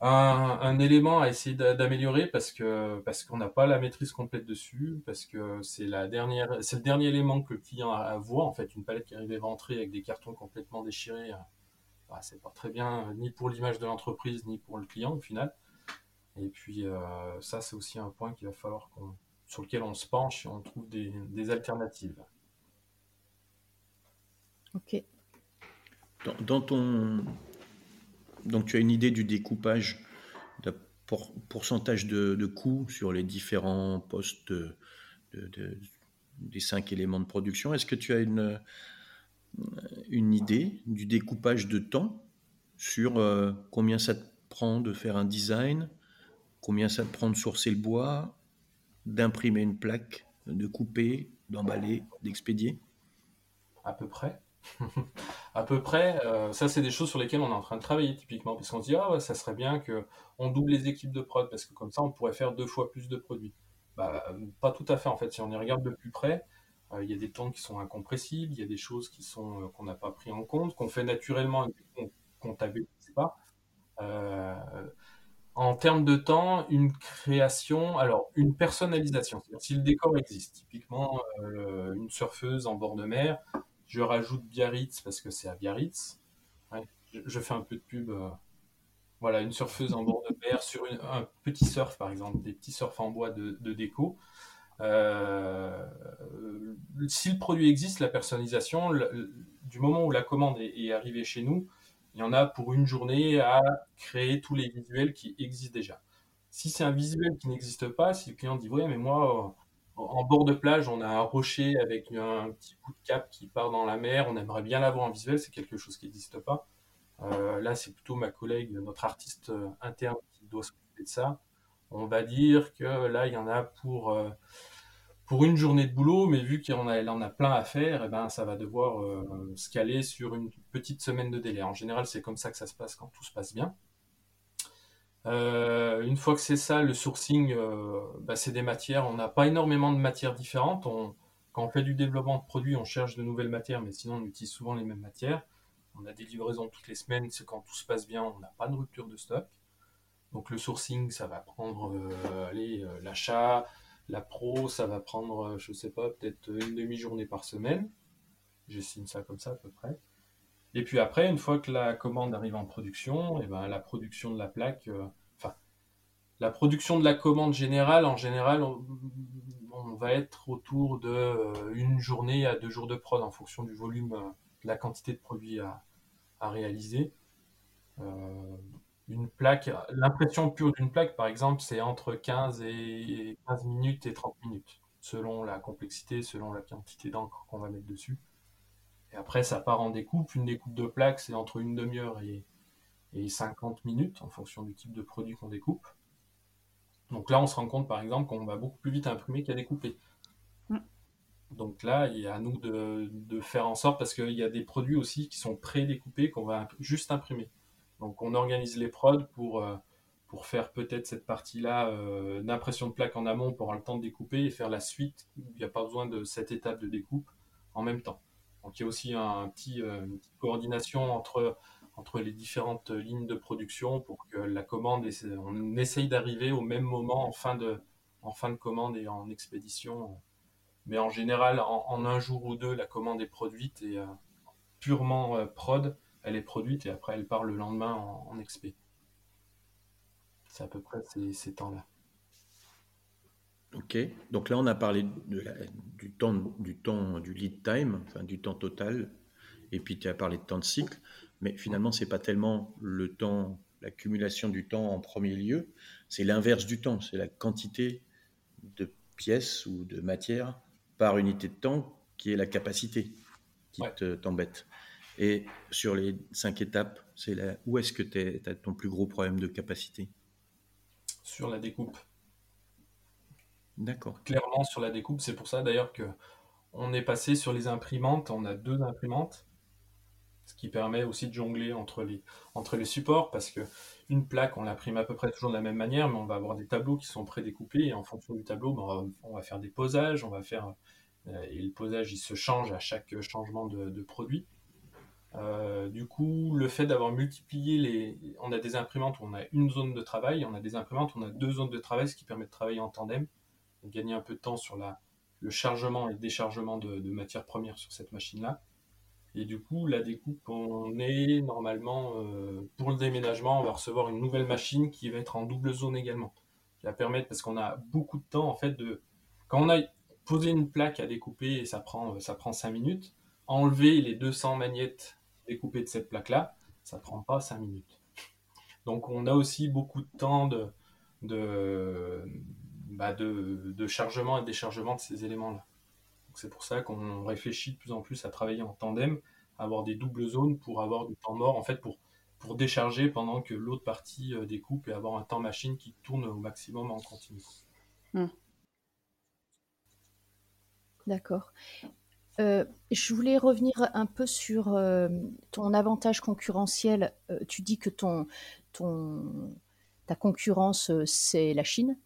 Speaker 3: un, élément à essayer d'améliorer parce qu'on n'a pas la maîtrise complète dessus, parce que c'est le dernier élément que le client voit en fait, une palette qui arrive rentrée avec des cartons complètement déchirés. Bah, c'est pas très bien ni pour l'image de l'entreprise ni pour le client au final. Et puis ça, c'est aussi un point qu'il va falloir qu'on sur lequel on se penche et on trouve des, alternatives.
Speaker 4: Ok.
Speaker 5: Dans, ton. Donc, tu as une idée du découpage, de pourcentage de, coûts sur les différents postes des cinq éléments de production. Est-ce que tu as une, une idée du découpage de temps sur euh, combien ça te prend de faire un design, combien ça te prend de sourcer le bois, d'imprimer une plaque, de couper, d'emballer, d'expédier?
Speaker 3: À peu près. à peu près, euh, ça c'est des choses sur lesquelles on est en train de travailler typiquement, parce qu'on se dit ah ouais, ça serait bien que on double les équipes de prod, parce que comme ça on pourrait faire deux fois plus de produits. Bah, pas tout à fait en fait. Si on y regarde de plus près, il y a des temps qui sont incompressibles, il y a des choses qui sont euh, qu'on n'a pas pris en compte, qu'on fait naturellement et qu'on comptabilise pas. En termes de temps, une création, alors une personnalisation. Si le décor existe, typiquement euh, une surfeuse en bord de mer, je rajoute Biarritz parce que c'est à Biarritz. je, fais un peu de pub. Euh, voilà, une surfeuse en bord de mer sur un petit surf, par exemple, des petits surfs en bois de, déco. Euh, si le produit existe, la personnalisation, du moment où la commande est arrivée chez nous, il y en a pour une journée à créer tous les visuels qui existent déjà. Si c'est un visuel qui n'existe pas, si le client dit ouais mais moi en bord de plage, on a un rocher avec un, petit bout de cap qui part dans la mer. On aimerait bien l'avoir en visuel, c'est quelque chose qui n'existe pas. Euh, là, c'est plutôt ma collègue, notre artiste euh, interne, qui doit s'occuper de ça. On va dire que là, il y en a pour, euh, une journée de boulot, mais vu qu'il en a, plein à faire, eh ben, ça va devoir se caler sur une petite semaine de délai. En général, c'est comme ça que ça se passe quand tout se passe bien. une fois que c'est ça, le sourcing, bah, c'est des matières. On n'a pas énormément de matières différentes. quand on fait du développement de produits, on cherche de nouvelles matières, mais sinon on utilise souvent les mêmes matières. On a des livraisons toutes les semaines, c'est quand tout se passe bien, on n'a pas de rupture de stock. Donc le sourcing, ça va prendre euh, euh, l'achat, la pro, ça va prendre, euh, je sais pas, peut-être une demi-journée par semaine. J'estime ça comme ça à peu près. Et puis après, une fois que la commande arrive en production, et eh ben la production de la plaque, enfin la production de la commande générale, en général, on, va être autour de une journée à deux jours de prod en fonction du volume, de la quantité de produits à, réaliser. Une plaque, l'impression pure d'une plaque, par exemple, c'est entre 15 et 15 minutes et 30 minutes, selon la complexité, selon la quantité d'encre qu'on va mettre dessus. Et après, ça part en découpe. Une découpe de plaque, c'est entre une demi-heure et, et 50 minutes, en fonction du type de produit qu'on découpe. Donc là, on se rend compte, par exemple, qu'on va beaucoup plus vite imprimer qu'à découper. Donc là, il y a à nous de, faire en sorte, parce qu'il y a des produits aussi qui sont pré-découpés qu'on va juste imprimer. Donc on organise les prods pour, euh, pour faire peut-être cette partie-là euh, d'impression de plaque en amont pour avoir le temps de découper et faire la suite il n'y a pas besoin de cette étape de découpe en même temps. Donc il y a aussi un petit, euh, une petite coordination entre, entre les différentes lignes de production pour que la commande, on essaye d'arriver au même moment en fin de, en fin de commande et en expédition mais en général, en, un jour ou deux, la commande est produite et purement prod, elle est produite et après elle part le lendemain en, en expé. C'est à peu près ces, temps-là.
Speaker 5: Ok, donc là on a parlé du, temps, du temps du lead time, enfin du temps total, et puis tu as parlé de temps de cycle, mais finalement c'est pas tellement le temps, l'accumulation du temps en premier lieu, c'est l'inverse du temps, c'est la quantité de pièces ou de matière par unité de temps qui est la capacité qui t'embête. Et sur les cinq étapes, c'est là, où est-ce que tu as ton plus gros problème de capacité?
Speaker 3: Sur la découpe.
Speaker 5: D'accord.
Speaker 3: Clairement sur la découpe, c'est pour ça d'ailleurs que on est passé sur les imprimantes, on a deux imprimantes, ce qui permet aussi de jongler entre les, entre les supports, parce que une plaque, on l'imprime à peu près toujours de la même manière, mais on va avoir des tableaux qui sont prédécoupés, et en fonction du tableau, ben, on, va, faire des posages, on va faire, euh, et le posage, il se change à chaque changement de, produit. Euh, du coup, le fait d'avoir multiplié les... On a des imprimantes où on a une zone de travail, on a des imprimantes où on a deux zones de travail, ce qui permet de travailler en tandem, et gagner un peu de temps sur la, le chargement et le déchargement de, de matières premières sur cette machine-là. Et du coup, la découpe, on est normalement, euh, pour le déménagement, on va recevoir une nouvelle machine qui va être en double zone également. Qui va permettre, parce qu'on a beaucoup de temps, en fait, de. Quand on a posé une plaque à découper, et ça prend, ça prend 5 minutes, enlever les 200 magnettes découpées de cette plaque-là, ça prend pas 5 minutes. Donc, on a aussi beaucoup de temps de, de, bah, de, chargement et déchargement de ces éléments-là. C'est pour ça qu'on réfléchit de plus en plus à travailler en tandem, avoir des doubles zones pour avoir du temps mort, en fait, pour, pour décharger pendant que l'autre partie euh, découpe et avoir un temps machine qui tourne au maximum en continu. Hmm.
Speaker 4: D'accord. Euh, je voulais revenir un peu sur euh, ton avantage concurrentiel. tu dis que ton, ta concurrence, c'est la Chine.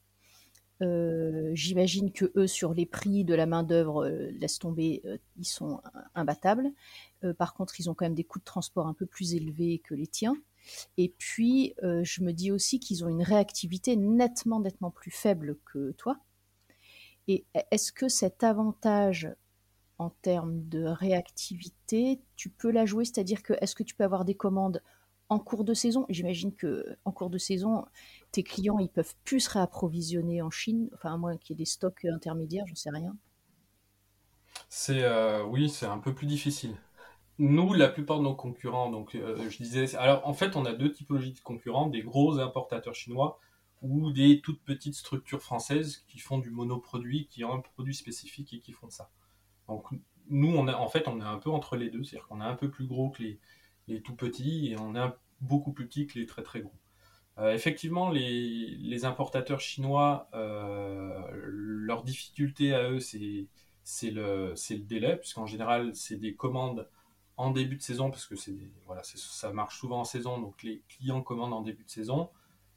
Speaker 4: Euh, j'imagine que eux, sur les prix de la main-d'œuvre, euh, laisse tomber, euh, ils sont imbattables. par contre, ils ont quand même des coûts de transport un peu plus élevés que les tiens. Et puis, je me dis aussi qu'ils ont une réactivité nettement, nettement plus faible que toi. Et est-ce que cet avantage en termes de réactivité, tu peux la jouer C'est-à-dire que est-ce que tu peux avoir des commandes en cours de saison? J'imagine que en cours de saison, tes clients, ils peuvent plus se réapprovisionner en Chine, enfin à moins qu'il y ait des stocks intermédiaires, je sais rien.
Speaker 3: C'est euh, oui, c'est un peu plus difficile. Nous, la plupart de nos concurrents, donc euh, je disais, alors en fait, on a deux typologies de concurrents, des gros importateurs chinois ou des toutes petites structures françaises qui font du monoproduit, qui ont un produit spécifique et qui font ça. Donc nous, en fait, on est un peu entre les deux, c'est-à-dire qu'on est un peu plus gros que les, tout petits et on est beaucoup plus petit que les très très gros. Euh, effectivement, les, importateurs chinois, euh, leur difficulté à eux, c'est le, délai, puisqu'en général, c'est des commandes en début de saison, parce que ça marche souvent en saison, donc les clients commandent en début de saison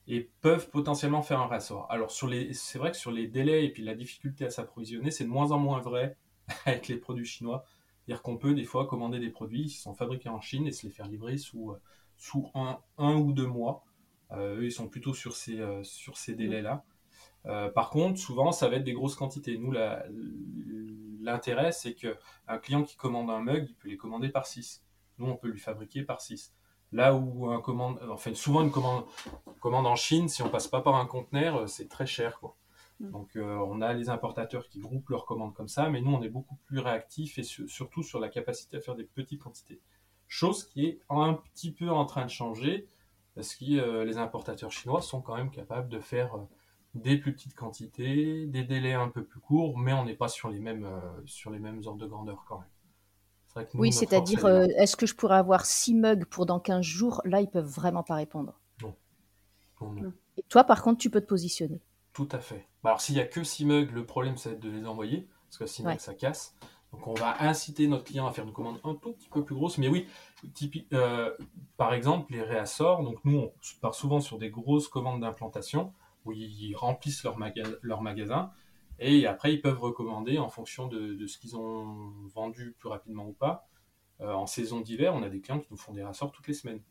Speaker 3: et peuvent potentiellement faire un ressort. Alors c'est vrai que sur les délais et puis la difficulté à s'approvisionner, c'est de moins en moins vrai avec les produits chinois. C'est-à-dire qu'on peut des fois commander des produits qui sont fabriqués en Chine et se les faire livrer sous, euh, sous un, un ou deux mois. Euh, eux, ils sont plutôt sur ces, euh, sur ces délais-là. par contre, souvent, ça va être des grosses quantités. Nous, l'intérêt, c'est qu'un client qui commande un mug, il peut les commander par 6. Nous, on peut lui fabriquer par 6. Là où un commande, enfin, souvent une commande, commande en Chine, si on passe pas par un conteneur, c'est très cher. Quoi. Mm. Donc euh, on a les importateurs qui groupent leurs commandes comme ça, mais nous on est beaucoup plus réactifs et surtout sur la capacité à faire des petites quantités. Chose qui est un petit peu en train de changer parce que euh, les importateurs chinois sont quand même capables de faire euh, des plus petites quantités, des délais un peu plus courts, mais on n'est pas sur les mêmes sur les mêmes ordres de grandeur quand même.
Speaker 4: oui, c'est-à-dire, est-ce que je pourrais avoir 6 mugs pour dans 15 jours? Là, ils peuvent vraiment pas répondre.
Speaker 3: non.
Speaker 4: Et toi, par contre, tu peux te positionner.
Speaker 3: Tout à fait. Bah, alors s'il n'y a que 6 mugs, le problème c'est de les envoyer, parce que sinon ça casse. Donc on va inciter notre client à faire une commande un tout petit peu plus grosse. Mais oui, euh, par exemple, les réassorts, donc nous on part souvent sur des grosses commandes d'implantation, où ils remplissent leur, leur magasin, et après ils peuvent recommander en fonction de, ce qu'ils ont vendu plus rapidement ou pas. Euh, en saison d'hiver, on a des clients qui nous font des réassorts toutes les semaines.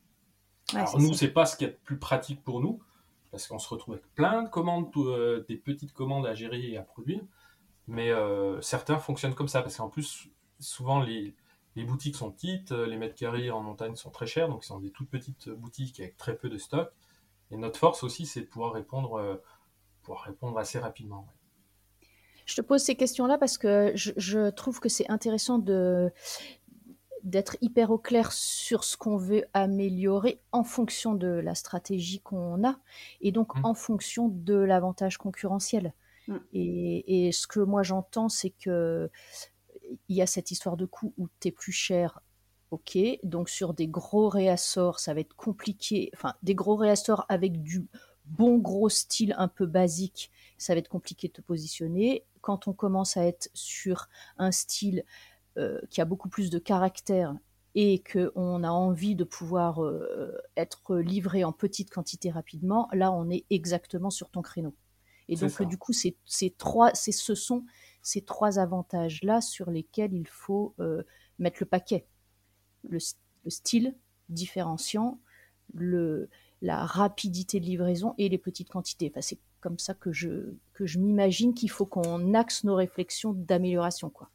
Speaker 3: Alors nous, c'est pas ce qui est plus pratique pour nous, parce qu'on se retrouve avec plein de commandes, euh, des petites commandes à gérer et à produire. Mais euh, certains fonctionnent comme ça, parce qu'en plus, souvent les, boutiques sont petites, euh, les mètres carrés en montagne sont très chers, donc ils sont des toutes petites boutiques avec très peu de stock. Et notre force aussi, c'est de pouvoir répondre, pouvoir répondre assez rapidement.
Speaker 4: Je te pose ces questions-là parce que je trouve que c'est intéressant de, d'être hyper au clair sur ce qu'on veut améliorer en fonction de la stratégie qu'on a et donc mmh. en fonction de l'avantage concurrentiel. Mmh. Et, ce que moi j'entends, c'est que il y a cette histoire de coût où tu es plus cher. Ok, donc sur des gros réassorts, ça va être compliqué. Enfin, des gros réassorts avec du bon gros style un peu basique, ça va être compliqué de te positionner. Quand on commence à être sur un style euh, qui a beaucoup plus de caractère et qu'on a envie de pouvoir euh, être livré en petite quantité rapidement, là on est exactement sur ton créneau. Et donc du coup, c'est trois, ce sont ces trois avantages-là sur lesquels il faut euh, mettre le paquet. Le, style différenciant, le, la rapidité de livraison et les petites quantités. Enfin, c'est comme ça que je, que je m'imagine qu'il faut qu'on axe nos réflexions d'amélioration. quoi.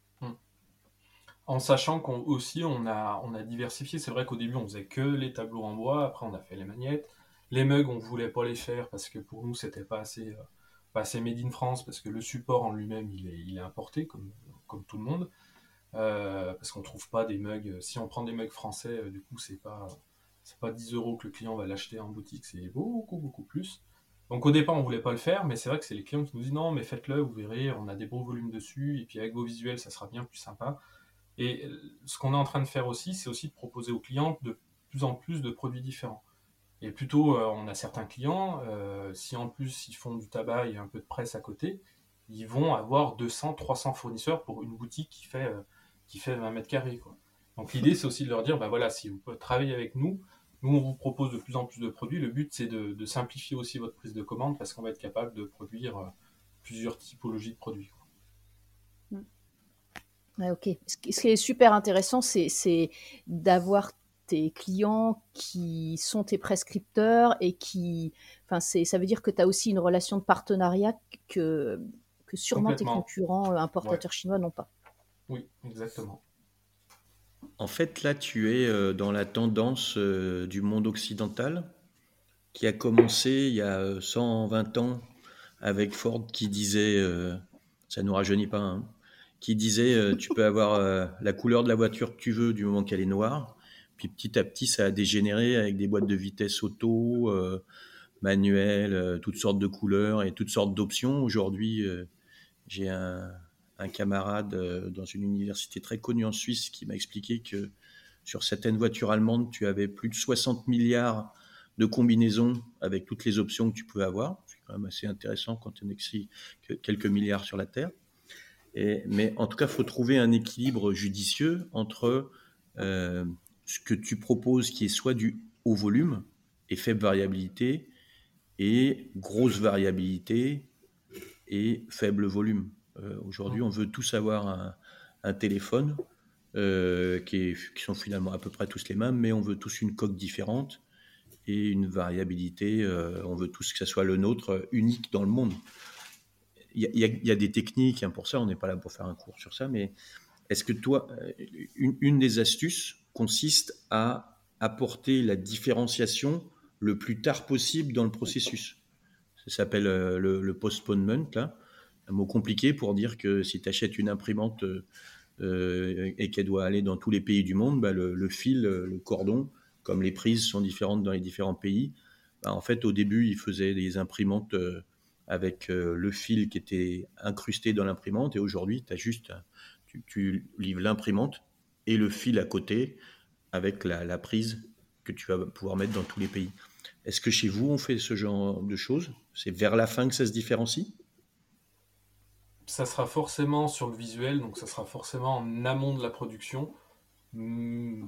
Speaker 3: En sachant qu'on aussi on a, on a diversifié. C'est vrai qu'au début on faisait que les tableaux en bois, après on a fait les magnettes. Les mugs on voulait pas les faire parce que pour nous c'était pas assez, euh, pas assez made in France parce que le support en lui-même il est, il est importé comme, comme tout le monde. Euh, parce qu'on trouve pas des mugs. Si on prend des mugs français, euh, du coup c'est pas c'est pas 10 euros que le client va l'acheter en boutique, c'est beaucoup beaucoup plus. Donc au départ on voulait pas le faire, mais c'est vrai que c'est les clients qui nous disent non mais faites-le, vous verrez, on a des beaux volumes dessus et puis avec vos visuels ça sera bien plus sympa. Et ce qu'on est en train de faire aussi, c'est aussi de proposer aux clients de plus en plus de produits différents. Et plutôt, euh, on a certains clients, euh, si en plus ils font du tabac et un peu de presse à côté, ils vont avoir 200, 300 fournisseurs pour une boutique qui fait, euh, qui fait 20 mètres carrés. Donc l'idée, c'est aussi de leur dire, bah voilà, si vous travaillez avec nous, nous, on vous propose de plus en plus de produits. Le but, c'est de simplifier aussi votre prise de commande parce qu'on va être capable de produire plusieurs typologies de produits
Speaker 4: ok. Ce qui est super intéressant, c'est d'avoir tes clients qui sont tes prescripteurs et qui. Enfin, ça veut dire que tu as aussi une relation de partenariat que, que sûrement tes concurrents euh, importateurs chinois n'ont pas.
Speaker 3: Oui, exactement.
Speaker 5: En fait, là, tu es euh, dans la tendance euh, du monde occidental qui a commencé il y a 120 ans avec Ford qui disait, ça nous rajeunit pas, hein, qui disait euh, tu peux avoir euh, la couleur de la voiture que tu veux du moment qu'elle est noire. Puis petit à petit, ça a dégénéré avec des boîtes de vitesse auto, euh, manuel, toutes sortes de couleurs et toutes sortes d'options. Aujourd'hui, j'ai un, camarade dans une université très connue en Suisse qui m'a expliqué que sur certaines voitures allemandes, tu avais plus de 60 milliards de combinaisons avec toutes les options que tu pouvais avoir. C'est quand même assez intéressant quand on écrit quelques milliards sur la Terre. Mais en tout cas, il faut trouver un équilibre judicieux entre euh, ce que tu proposes qui est soit du haut volume et faible variabilité, et grosse variabilité et faible volume. Euh, aujourd'hui, on veut tous avoir un, téléphone euh, qui, qui, sont finalement à peu près tous les mêmes, mais on veut tous une coque différente et une variabilité. On veut tous que ce soit le nôtre unique dans le monde. Il y, a, des techniques hein, pour ça, on n'est pas là pour faire un cours sur ça, mais est-ce que toi, euh, une, des astuces consiste à apporter la différenciation le plus tard possible dans le processus? Ça s'appelle le, postponement, un mot compliqué pour dire que si tu achètes une imprimante et qu'elle doit aller dans tous les pays du monde, bah, le, fil, le cordon, comme les prises sont différentes dans les différents pays, bah, en fait, au début, ils faisaient des imprimantes euh, avec euh, le fil qui était incrusté dans l'imprimante, et aujourd'hui, as juste, tu, livres l'imprimante et le fil à côté avec la, prise que tu vas pouvoir mettre dans tous les pays. Est-ce que chez vous, on fait ce genre de choses? C'est vers la fin que ça se différencie?
Speaker 3: Ça sera forcément sur le visuel, donc ça sera forcément en amont de la production. Hmm,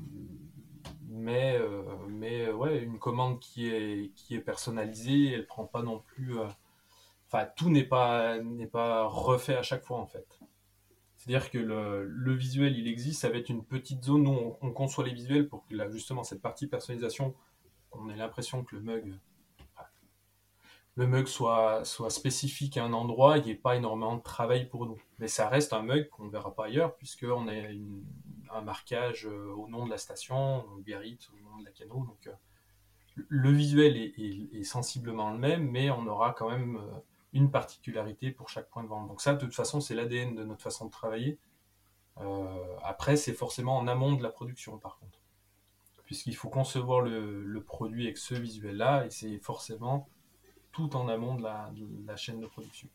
Speaker 3: mais, euh, mais ouais, une commande qui est, qui est personnalisée, elle prend pas non plus. Euh, enfin, tout n'est pas, n'est pas refait à chaque fois en fait. C'est-à-dire que le, le, visuel, il existe, ça va être une petite zone où on, conçoit les visuels pour que là, justement cette partie personnalisation, on ait l'impression que le mug, le mug soit, soit spécifique à un endroit, il n'y ait pas énormément de travail pour nous. Mais ça reste un mug qu'on ne verra pas ailleurs, puisqu'on a un marquage euh, au nom de la station, Biarritz, au nom de la canot. Donc, euh, le visuel est, sensiblement le même, mais on aura quand même euh, une particularité pour chaque point de vente. Donc ça, de toute façon, c'est l'ADN de notre façon de travailler. après, c'est forcément en amont de la production, par contre. Puisqu'il faut concevoir le, produit avec ce visuel-là, et c'est forcément tout en amont de la, de la, chaîne de production.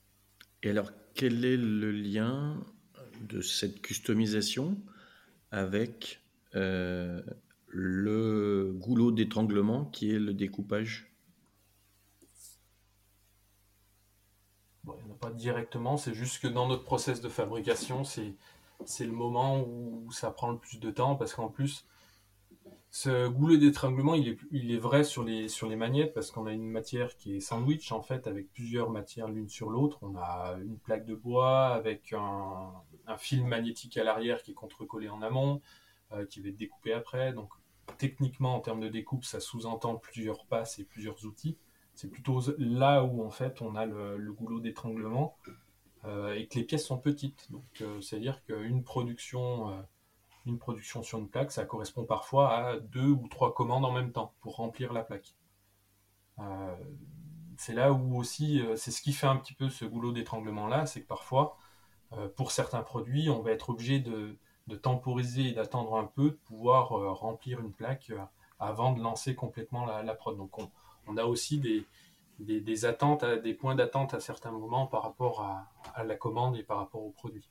Speaker 5: Et alors, quel est le lien de cette customisation avec euh, le goulot d'étranglement qui est le découpage?
Speaker 3: Il n'y en a pas directement, c'est juste que dans notre process de fabrication, c'est, le moment où ça prend le plus de temps parce qu'en plus, ce goulot d'étranglement, il est, vrai sur les, sur magnettes parce qu'on a une matière qui est sandwich en fait avec plusieurs matières l'une sur l'autre. On a une plaque de bois avec un, un film magnétique à l'arrière qui est contre-collé en amont, euh, qui va être découpé après. Donc techniquement en termes de découpe, ça sous-entend plusieurs passes et plusieurs outils. C'est plutôt là où en fait on a le, goulot d'étranglement euh, et que les pièces sont petites. Euh, c'est-à-dire qu'une production une production sur une plaque, ça correspond parfois à deux ou trois commandes en même temps pour remplir la plaque. Euh, c'est là où aussi, euh, c'est ce qui fait un petit peu ce goulot d'étranglement là, c'est que parfois, euh, pour certains produits, on va être obligé de, temporiser et d'attendre un peu, de pouvoir remplir une plaque avant de lancer complètement la, prod. Donc on, a aussi des, des, attentes, des points d'attente à certains moments par rapport à la commande et par rapport au produit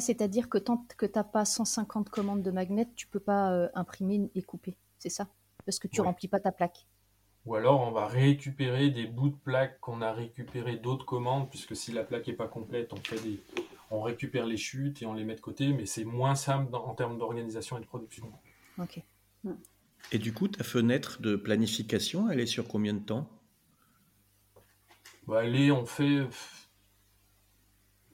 Speaker 4: c'est-à-dire que tant que tu n'as pas 150 commandes de magnets, tu peux pas euh, imprimer et couper, c'est ça? Parce que tu ne remplis pas ta plaque.
Speaker 3: Ou alors on va récupérer des bouts de plaque qu'on a récupéré d'autres commandes, puisque si la plaque n'est pas complète, on, fait des... on récupère les chutes et on les met de côté, mais c'est moins simple en termes d'organisation et de production.
Speaker 4: Ok.
Speaker 5: Et du coup, ta fenêtre de planification, elle est sur combien de temps?
Speaker 3: Bah, Elle on fait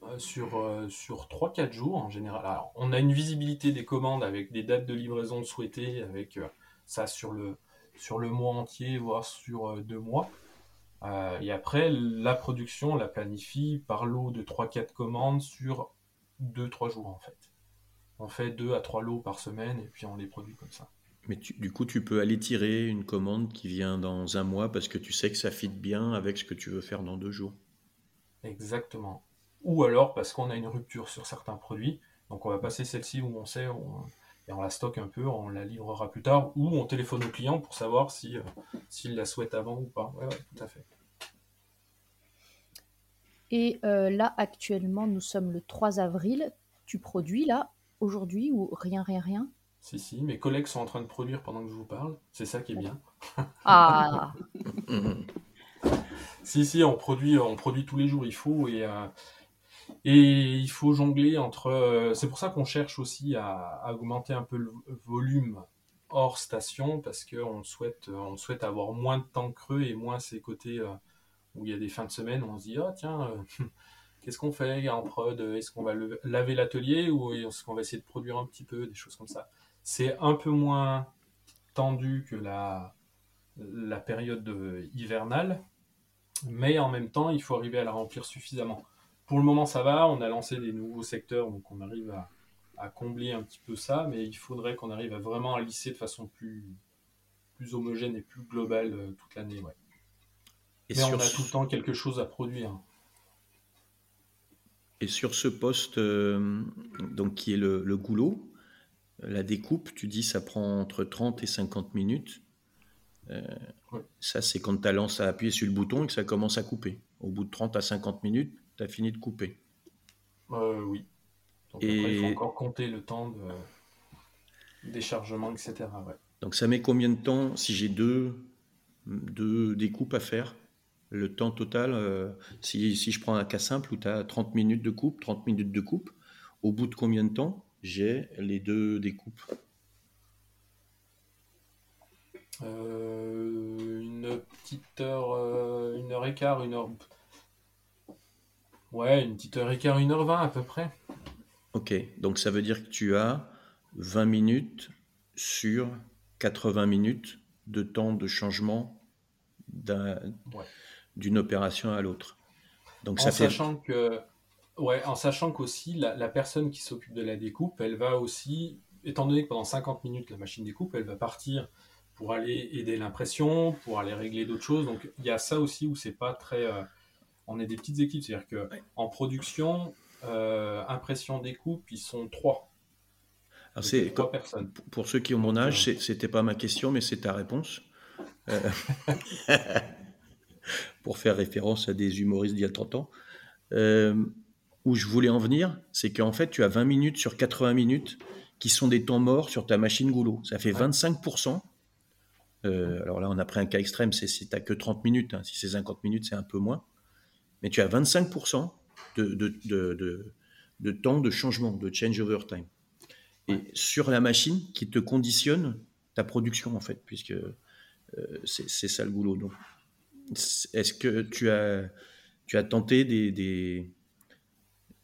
Speaker 3: euh, sur, euh, sur 3-4 jours en général. On a une visibilité des commandes avec des dates de livraison souhaitées, avec euh, ça sur le, sur le mois entier, voire sur deux mois. et après, la production, on la planifie par lot de 3-4 commandes sur 2-3 jours en fait. On fait 2 à 3 lots par semaine et puis on les produit comme ça.
Speaker 5: Mais du coup, tu peux aller tirer une commande qui vient dans un mois parce que tu sais que ça fit bien avec ce que tu veux faire dans deux jours.
Speaker 3: Exactement ou alors parce qu'on a une rupture sur certains produits. Donc on va passer celle-ci où on sait et on la stocke un peu, on la livrera plus tard, ou on téléphone au client pour savoir si s'il la souhaite avant ou pas. Ouais, tout à fait.
Speaker 4: Et là, actuellement, nous sommes le 3 avril. Tu produis là, aujourd'hui, ou rien, rien, rien?
Speaker 3: Si, si, mes collègues sont en train de produire pendant que je vous parle. C'est ça qui est bien.
Speaker 4: Ah
Speaker 3: Si, si, on produit, on produit tous les jours, il faut. Et, euh, et il faut jongler entre. Euh, c'est pour ça qu'on cherche aussi à, augmenter un peu le volume hors station, parce qu'on souhaite, on souhaite avoir moins de temps creux et moins ces côtés euh, où il y a des fins de semaine où on se dit Ah, tiens, qu'est-ce qu'on fait en prod? Est-ce qu'on va laver l'atelier ou est-ce qu'on va essayer de produire un petit peu Des choses comme ça? C'est un peu moins tendu que la, la période hivernale, mais en même temps, il faut arriver à la remplir suffisamment. Pour le moment, ça va, on a lancé des nouveaux secteurs, donc on arrive à, combler un petit peu ça, mais il faudrait qu'on arrive à vraiment à lisser de façon plus, plus homogène et plus globale euh, toute l'année. Ouais. Et mais on a tout le temps quelque chose à produire.
Speaker 5: Et sur ce poste, euh, donc qui est le, le, goulot, la découpe, tu dis ça prend entre 30 et 50 minutes. Euh, ça, c'est quand tu as lancé à appuyer sur le bouton et que ça commence à couper. Au bout de 30 à 50 minutes, tu as fini de couper.
Speaker 3: Euh, oui. Donc et... après, il faut encore compter le temps de déchargement, etc.
Speaker 5: Donc ça met combien de temps si j'ai deux, deux découpes à faire Le temps total, euh, si, si, je prends un cas simple où tu as 30 minutes de coupe, 30 minutes de coupe, au bout de combien de temps? J'ai les deux découpes
Speaker 3: euh, une petite heure, euh, une heure et quart, une heure. Ouais, une petite heure et quart, une heure vingt à peu près.
Speaker 5: Ok, donc ça veut dire que tu as 20 minutes sur 80 minutes de temps de changement d'une opération à l'autre.
Speaker 3: Donc ça en sachant que, ouais, en sachant qu'aussi la, la personne qui s'occupe de la découpe, elle va aussi, étant donné que pendant 50 minutes la machine découpe, elle va partir pour aller aider l'impression, pour aller régler d'autres choses. Donc il y a ça aussi où c'est pas très. Euh, on est des petites équipes, c'est-à-dire que en production, euh, impression, découpe, ils sont trois.
Speaker 5: c'est trois personnes. Pour ceux qui ont mon âge, c'était pas ma question, mais c'est ta réponse. Euh, pour faire référence à des humoristes d'il y a 30 ans. Où je voulais en venir, c'est qu'en fait, tu as 20 minutes sur 80 minutes qui sont des temps morts sur ta machine goulot. Ça fait 25% euh, alors là, on a pris un cas extrême, c'est si tu n'as que 30 minutes. Hein. Si c'est 50 minutes, c'est un peu moins. Mais tu as 25% de, de, temps de changement, de change over time. Et sur la machine qui te conditionne ta production, en fait, puisque euh, c'est ça le boulot. Donc, est-ce que tu as, tu as tenté des, des,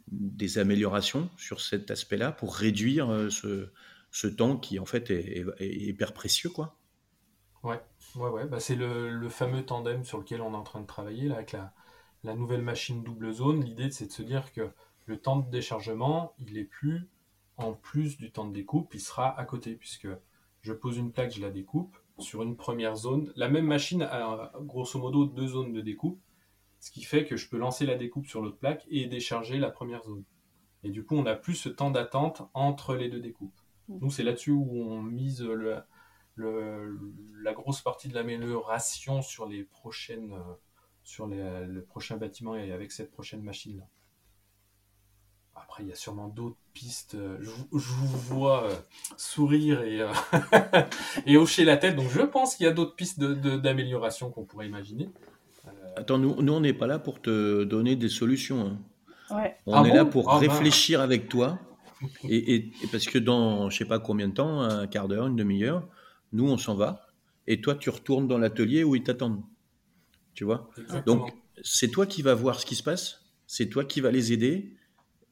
Speaker 5: des améliorations sur cet aspect-là pour réduire euh, ce, temps qui, en fait, est, est hyper précieux, quoi
Speaker 3: Ouais, ouais, ouais. Bah, c'est le, fameux tandem sur lequel on est en train de travailler là, avec la, la nouvelle machine double zone. L'idée, c'est de se dire que le temps de déchargement, il est plus en plus du temps de découpe, il sera à côté, puisque je pose une plaque, je la découpe sur une première zone. La même machine a grosso modo deux zones de découpe, ce qui fait que je peux lancer la découpe sur l'autre plaque et décharger la première zone. Et du coup, on n'a plus ce temps d'attente entre les deux découpes. Nous, c'est là-dessus où on mise le, le, la grosse partie de l'amélioration sur les prochaines euh, sur les, le prochain bâtiment et avec cette prochaine machine là. Après, il y a sûrement d'autres pistes. Je, vous vois euh, sourire et, euh, et hocher la tête. Donc, je pense qu'il y a d'autres pistes d'amélioration qu'on pourrait imaginer.
Speaker 5: Attends, nous, nous on n'est pas là pour te donner des solutions. Hein. On ah est là pour ah, ben. réfléchir avec toi. Et, et, parce que dans, je sais pas combien de temps, un quart d'heure, une demi-heure, nous, on s'en va, et toi, tu retournes dans l'atelier où ils t'attendent. Tu vois? Donc, c'est toi qui vas voir ce qui se passe, c'est toi qui vas les aider,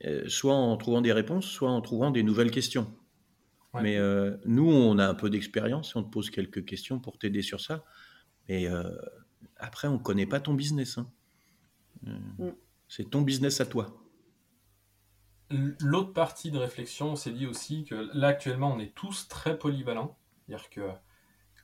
Speaker 5: euh, soit en trouvant des réponses, soit en trouvant des nouvelles questions. Mais euh, nous, on a un peu d'expérience et on te pose quelques questions pour t'aider sur ça. Mais euh, après, on ne connaît pas ton business. Hein. Mm. C'est ton business à toi.
Speaker 3: L'autre partie de réflexion, on s'est dit aussi que là, actuellement, on est tous très polyvalents. C'est-à-dire que,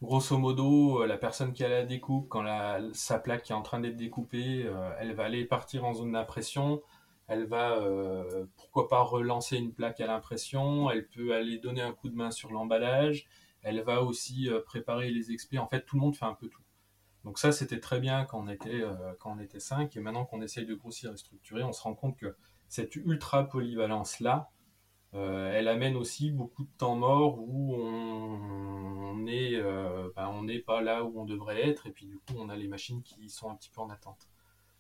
Speaker 3: grosso modo, la personne qui a la découpe, quand la, sa plaque est en train d'être découpée, euh, elle va aller partir en zone d'impression, elle va, euh, pourquoi pas, relancer une plaque à l'impression, elle peut aller donner un coup de main sur l'emballage, elle va aussi euh, préparer les expés. En fait, tout le monde fait un peu tout. Donc ça, c'était très bien quand on était, euh, quand on était 5, et maintenant qu'on essaye de grossir et structurer, on se rend compte que cette ultra polyvalence-là, elle amène aussi beaucoup de temps mort où on n'est ben, on n'est pas là où on devrait être, et puis du coup, on a les machines qui sont un petit peu en attente.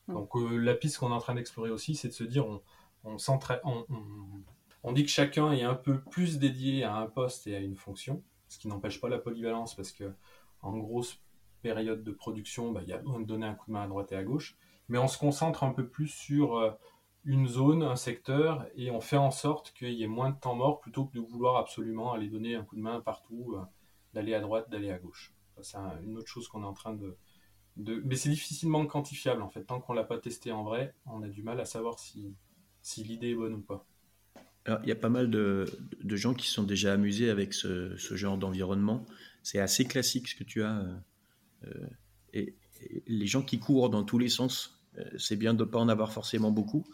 Speaker 3: Mm. Donc euh, la piste qu'on est en train d'explorer aussi, c'est de se dire, on, on, on, dit que chacun est un peu plus dédié à un poste et à une fonction, ce qui n'empêche pas la polyvalence, parce que en grosse période de production, bah, il y a besoin de donner un coup de main à droite et à gauche, mais on se concentre un peu plus sur euh, une zone, un secteur, et on fait en sorte qu'il y ait moins de temps mort plutôt que de vouloir absolument aller donner un coup de main partout, euh, d'aller à droite, d'aller à gauche. C'est une autre chose qu'on est en train de, mais c'est difficilement quantifiable en fait. Tant qu'on l'a pas testé en vrai, on a du mal à savoir si, si l'idée est bonne ou pas.
Speaker 5: Il y a pas mal de, de, gens qui sont déjà amusés avec ce, ce genre d'environnement. C'est assez classique ce que tu as. Euh, et, les gens qui courent dans tous les sens, euh, c'est bien de ne pas en avoir forcément beaucoup.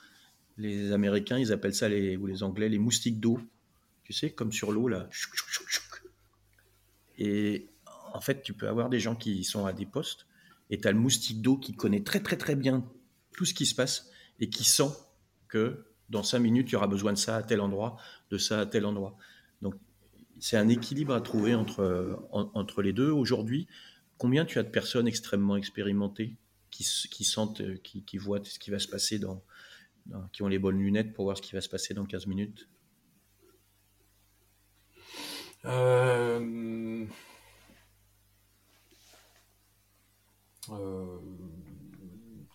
Speaker 5: Les Américains, ils appellent ça, les, ou les Anglais, les moustiques d'eau. Tu sais, comme sur l'eau, là. Et en fait, tu peux avoir des gens qui sont à des postes et tu as le moustique d'eau qui connaît très très très bien tout ce qui se passe et qui sent que dans cinq minutes, il y aura besoin de ça à tel endroit, de ça à tel endroit. Donc c'est un équilibre à trouver entre, entre les deux. Aujourd'hui, combien tu as de personnes extrêmement expérimentées qui, qui sentent, qui, qui, voient ce qui va se passer dans, qui ont les bonnes lunettes pour voir ce qui va se passer dans 15 minutes?
Speaker 3: Euh...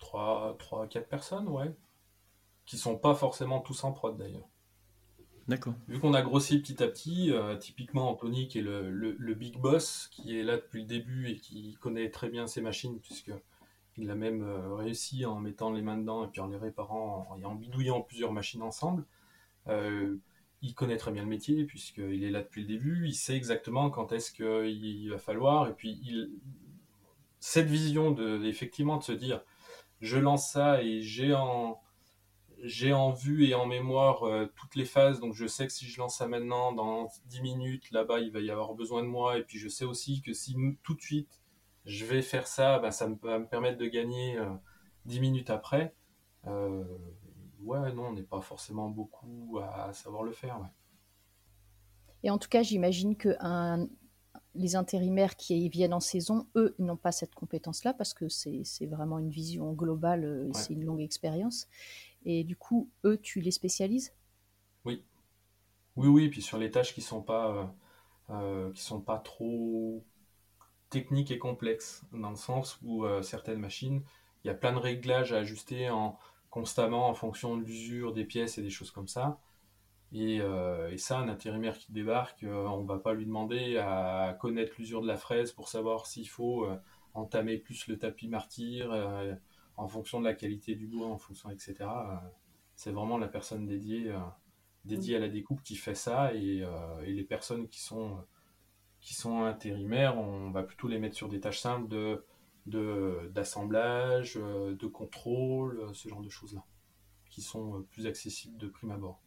Speaker 3: 3, 3, 4 personnes, ouais. Qui sont pas forcément tous en prod d'ailleurs. Vu qu'on a grossi petit à petit, euh, typiquement Anthony qui est le, le, big boss, qui est là depuis le début et qui connaît très bien ses machines, puisque il a même euh, réussi en mettant les mains dedans et puis en les réparant et en bidouillant plusieurs machines ensemble. Euh, il connaît très bien le métier puisqu'il est là depuis le début, il sait exactement quand est-ce qu'il va falloir. Et puis il, cette vision de effectivement de se dire je lance ça et j'ai en j'ai en vue et en mémoire euh, toutes les phases, donc je sais que si je lance ça maintenant, dans 10 minutes, là-bas, il va y avoir besoin de moi, et puis je sais aussi que si tout de suite je vais faire ça, ben, ça va me permettre de gagner 10 euh, minutes après. Euh, ouais, non, on n'est pas forcément beaucoup à, savoir le faire.
Speaker 4: Et en tout cas, j'imagine qu'un les intérimaires qui viennent en saison, eux, n'ont pas cette compétence-là parce que c'est vraiment une vision globale, euh, c'est une longue expérience. Et du coup, eux, tu les spécialises?
Speaker 3: Oui. Oui, oui, puis sur les tâches qui sont pas, euh, euh, sont pas trop techniques et complexes, dans le sens où certaines machines, il y a plein de réglages à ajuster en, constamment en fonction de l'usure des pièces et des choses comme ça. Euh, et, ça, un intérimaire qui débarque, euh, on va pas lui demander à connaître l'usure de la fraise pour savoir s'il faut euh, entamer plus le tapis martyr en fonction de la qualité du bois, en fonction, etc. c'est vraiment la personne dédiée, dédiée à la découpe qui fait ça. Et, les personnes qui sont, qui sont intérimaires, on va plutôt les mettre sur des tâches simples de d'assemblage, de, contrôle, ce genre de choses-là, qui sont plus accessibles de prime abord.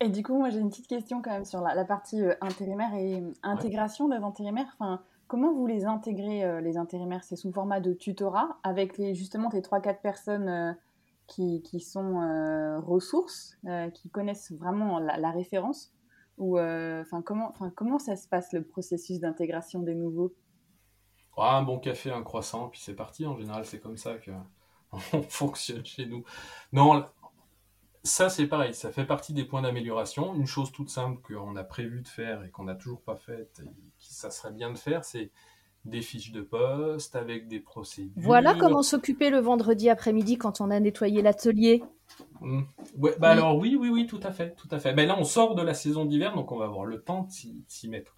Speaker 2: Et du coup, moi j'ai une petite question quand même sur la, partie euh, intérimaire et euh, intégration des intérimaires. Enfin, comment vous les intégrez, euh, les intérimaires? C'est sous format de tutorat avec les, justement tes 3-4 personnes qui, qui, sont ressources, qui connaissent vraiment la, référence? Ou enfin, comment, ça se passe le processus d'intégration des nouveaux?
Speaker 3: Ah, Un bon café, un croissant, puis c'est parti. En général, c'est comme ça que on fonctionne chez nous. Non, ça, c'est pareil, ça fait partie des points d'amélioration. Une chose toute simple qu'on a prévu de faire et qu'on n'a toujours pas faite, et qui ça serait bien de faire, c'est des fiches de poste avec des procédures.
Speaker 4: Voilà comment s'occuper le vendredi après-midi quand on a nettoyé l'atelier.
Speaker 3: Mmh. Ouais, bah alors oui, oui, oui, tout à fait, tout à fait. Ben là, on sort de la saison d'hiver, donc on va avoir le temps de s'y mettre.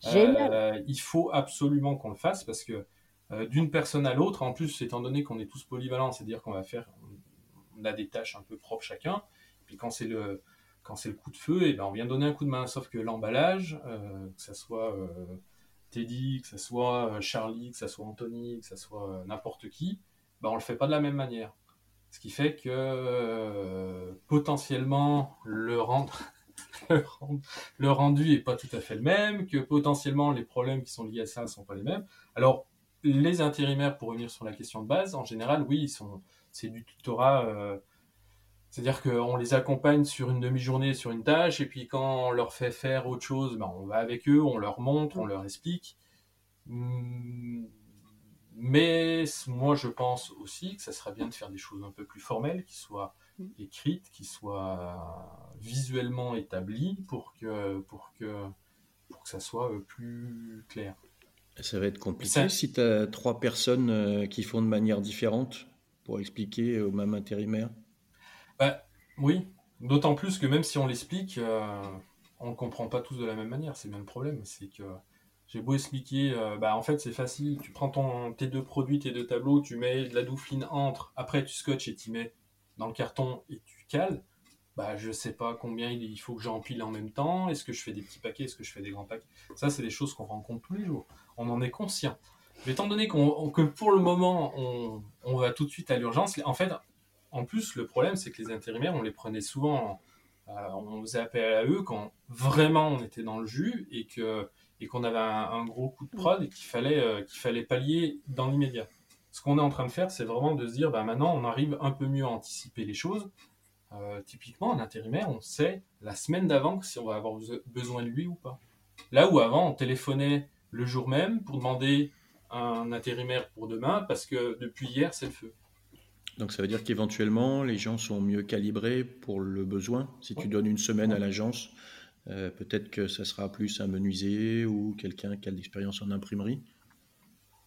Speaker 3: Génial. Euh, il faut absolument qu'on le fasse parce que euh, d'une personne à l'autre, en plus, étant donné qu'on est tous polyvalents, c'est-à-dire qu'on va faire, on a des tâches un peu propres chacun. Puis quand c'est le, quand c'est le coup de feu, et eh ben on vient donner un coup de main. Sauf que l'emballage, euh, que ce soit euh, Teddy, que ce soit euh, Charlie, que ce soit Anthony, que ce soit n'importe qui, ben on le fait pas de la même manière. Ce qui fait que potentiellement le, le, rendu est pas tout à fait le même, que potentiellement les problèmes qui sont liés à ça ne sont pas les mêmes. Alors, les intérimaires, pour revenir sur la question de base, en général, oui, ils sont, c'est du tutorat. Euh, c'est-à-dire qu'on les accompagne sur une demi-journée, sur une tâche, et puis quand on leur fait faire autre chose, ben on va avec eux, on leur montre, on leur explique. Hmm, mais moi, je pense aussi que ça serait bien de faire des choses un peu plus formelles, qui soient mm. écrites, qui soient visuellement établies pour que, pour que, pour que ça soit euh, plus clair.
Speaker 5: Ça va être compliqué si tu as trois personnes euh, qui font de manière différente? Pour expliquer au même intérimaire
Speaker 3: bah, Oui, d'autant plus que même si on l'explique, euh, on ne comprend pas tous de la même manière. C'est bien le problème. C'est que j'ai beau expliquer, euh, bah en fait c'est facile, tu prends ton, tes deux produits, tes deux tableaux, tu mets de la doufline entre, après tu scotches et tu mets dans le carton et tu cales. Bah je sais pas combien il faut que j'empile en même temps, est-ce que je fais des petits paquets, est-ce que je fais des grands paquets? Ça c'est des choses qu'on rencontre tous les jours, on en est conscient. Mais étant donné que pour le moment on, va tout de suite à l'urgence, en fait en plus le problème c'est que les intérimaires on les prenait souvent, euh, on faisait appel à eux quand vraiment on était dans le jus et qu'on avait un, gros coup de prod et qu'il fallait, euh, qu'il fallait pallier dans l'immédiat. Ce qu'on est en train de faire, c'est vraiment de se dire, bah, maintenant, on arrive un peu mieux à anticiper les choses. Euh, typiquement, un intérimaire, on sait la semaine d'avant si on va avoir besoin de lui ou pas. Là où avant, on téléphonait le jour même pour demander un intérimaire pour demain parce que depuis hier, c'est le feu.
Speaker 5: Donc ça veut dire qu'éventuellement, les gens sont mieux calibrés pour le besoin. Si tu donnes une semaine à l'agence, euh, peut-être que ça sera plus un menuisier ou quelqu'un qui a de l'expérience en imprimerie.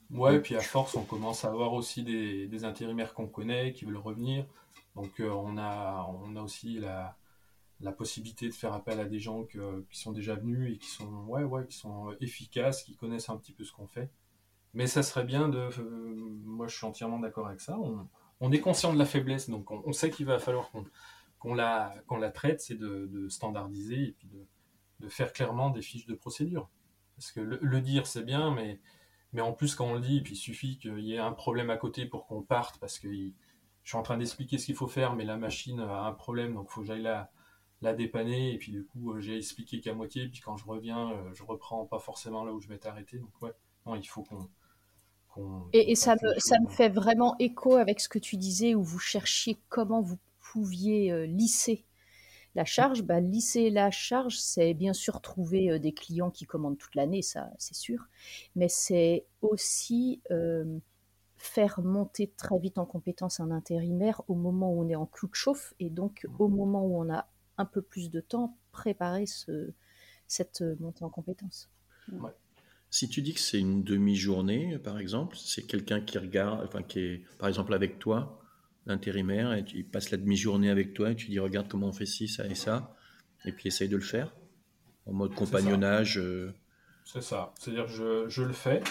Speaker 3: Ouais, et puis à force, on commence à avoir aussi des, intérimaires qu'on connaît qui veulent revenir. Donc euh, on, a, on a aussi la, la, possibilité de faire appel à des gens qui sont déjà venus et qui sont, ouais, ouais, qui sont efficaces, qui connaissent un petit peu ce qu'on fait. Mais ça serait bien de... Euh, moi, je suis entièrement d'accord avec ça. On, est conscient de la faiblesse, donc on, sait qu'il va falloir qu'on la, qu'on la traite, c'est de, standardiser et puis de, faire clairement des fiches de procédure. Parce que le, dire, c'est bien, mais, mais en plus, quand on le dit, puis il suffit qu'il y ait un problème à côté pour qu'on parte, parce que je suis en train d'expliquer ce qu'il faut faire, mais la machine a un problème, donc il faut que j'aille la, la dépanner, et puis du coup, j'ai expliqué qu'à moitié, puis quand je reviens, euh, je reprends pas forcément là où je m'étais arrêté. Donc ouais, non, il faut qu'on...
Speaker 4: et, ça, me, ça me fait vraiment écho avec ce que tu disais, où vous cherchiez comment vous pouviez euh, lisser la charge, bah, lisser la charge, c'est bien sûr trouver euh, des clients qui commandent toute l'année, ça c'est sûr, mais c'est aussi euh, faire monter très vite en compétence un intérimaire au moment où on est en clou de chauffe et donc au moment où on a un peu plus de temps, préparer ce, cette montée en compétence.
Speaker 5: Si tu dis que c'est une demi-journée, par exemple, c'est quelqu'un qui regarde, enfin qui est par exemple avec toi, l'intérimaire, et il passe la demi-journée avec toi, et tu dis regarde comment on fait ci, ça et ça, et puis essaye de le faire, en mode compagnonnage. Euh.
Speaker 3: C'est ça, c'est-à-dire je, je, le fais,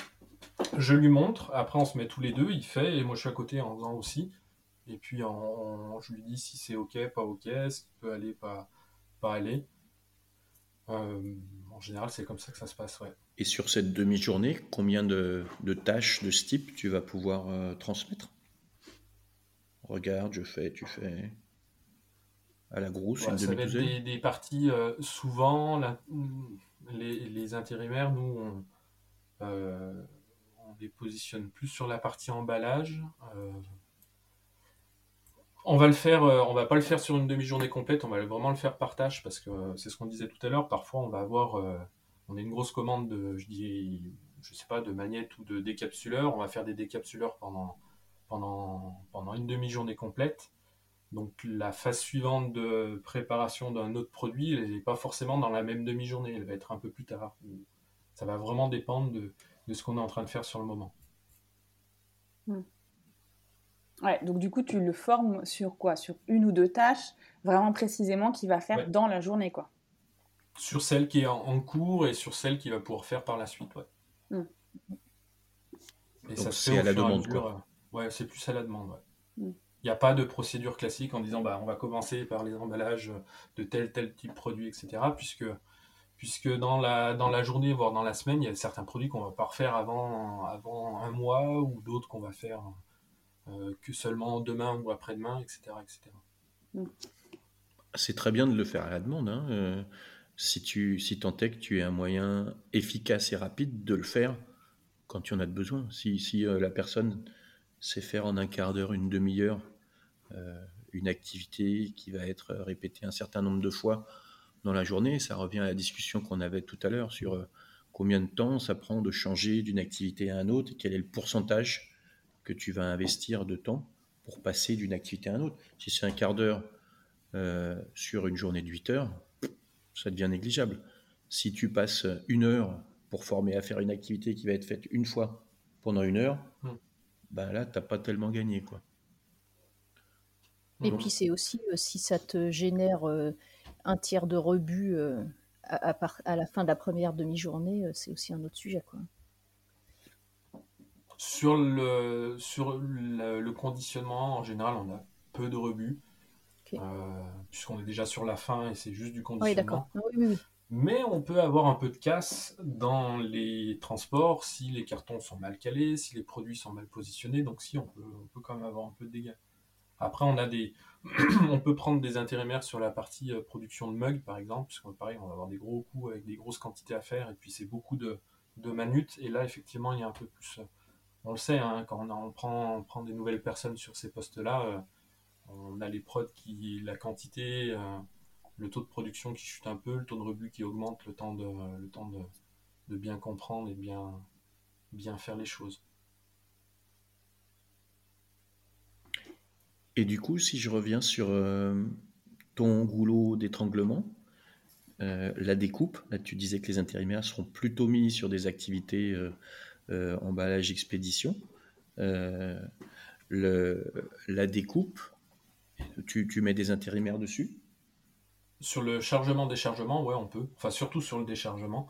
Speaker 3: je lui montre, après on se met tous les deux, il fait, et moi je suis à côté en faisant aussi, et puis je lui dis si c'est ok, pas ok, ce qui peut aller, pas, pas aller. Euh, en général, c'est comme ça que ça se passe, ouais.
Speaker 5: Et sur cette demi-journée, combien de, de, tâches de ce type tu vas pouvoir euh, transmettre? Regarde, je fais, tu fais. À la grosse,
Speaker 3: une ça va être des, parties, euh, souvent, les, intérimaires, nous, euh, on, les positionne plus sur la partie emballage. On va le faire, on va pas le faire sur une demi-journée complète, on va vraiment le faire par tâche parce que c'est ce qu'on disait tout à l'heure. Parfois, on va avoir, on a une grosse commande de, je dis, je sais pas, de magnettes ou de décapsuleurs. On va faire des décapsuleurs pendant pendant, pendant une demi-journée complète. Donc la phase suivante de préparation d'un autre produit, elle n'est pas forcément dans la même demi-journée, elle va être un peu plus tard. Ça va vraiment dépendre de, de ce qu'on est en train de faire sur le moment.
Speaker 2: Hmm. Ouais, donc du coup, tu le formes sur quoi? Sur une ou deux tâches, vraiment précisément, qu'il va faire dans la journée, quoi.
Speaker 3: Sur celle qui est en, cours et sur celle qu'il va pouvoir faire par la suite, ouais. Hmm.
Speaker 5: Et ça c'est à la demande, quoi.
Speaker 3: Ouais, c'est plus à la demande. Mm. Il n'y a pas de procédure classique en disant bah, on va commencer par les emballages de tel tel type de produit, etc. Puisque, puisque dans, la, dans la journée, voire dans la semaine, il y a certains produits qu'on va pas refaire avant, avant un mois ou d'autres qu'on va faire que seulement demain ou après-demain, etc. etc.
Speaker 5: C'est très bien de le faire à la demande. Hein. Si tu si tant est que tu es un moyen efficace et rapide de le faire quand tu en as besoin. Si, si la personne sait faire en un quart d'heure, une demi-heure, une activité qui va être répétée un certain nombre de fois dans la journée. Ça revient à la discussion qu'on avait tout à l'heure sur euh, combien de temps ça prend de changer d'une activité à une autre et quel est le pourcentage que tu vas investir de temps pour passer d'une activité à une autre. Si c'est un quart d'heure euh, sur une journée de 8 heures, ça devient négligeable. Si tu passes une heure pour former à faire une activité qui va être faite une fois pendant une heure, ben là, tu n'as pas tellement gagné. Quoi.
Speaker 4: Et puis c'est aussi, euh, si ça te génère euh, un tiers de rebut euh, à, à, la fin de la première demi-journée, c'est aussi un autre sujet. Quoi.
Speaker 3: Sur, le, sur le, conditionnement, en général, on a peu de rebut, puisqu'on est déjà sur la fin et c'est juste du conditionnement.
Speaker 4: Oui, oui, oui,
Speaker 3: Mais on peut avoir un peu de casse dans les transports si les cartons sont mal calés, si les produits sont mal positionnés. Donc si, on peut, on peut quand même avoir un peu de dégâts. Après, on a des, on peut prendre des intérimaires sur la partie euh, production de mugs, par exemple, puisque pareil, on va avoir des gros coûts avec des grosses quantités à faire, et puis c'est beaucoup de, de manutes. Et là, effectivement, il y a un peu plus. Euh, on le sait, hein, quand on, prend, prend, des nouvelles personnes sur ces postes-là, euh, on a les prods qui, la quantité, le taux de production qui chute un peu, le taux de rebut qui augmente, le temps de, bien comprendre et bien, faire les choses.
Speaker 5: Et du coup, si je reviens sur euh, ton goulot d'étranglement, euh, la découpe, là tu disais que les intérimaires seront plutôt mis sur des activités euh, emballage expédition. La découpe, tu, mets des intérimaires dessus?
Speaker 3: Sur le chargement-déchargement, ouais, on peut. Enfin, surtout sur le déchargement.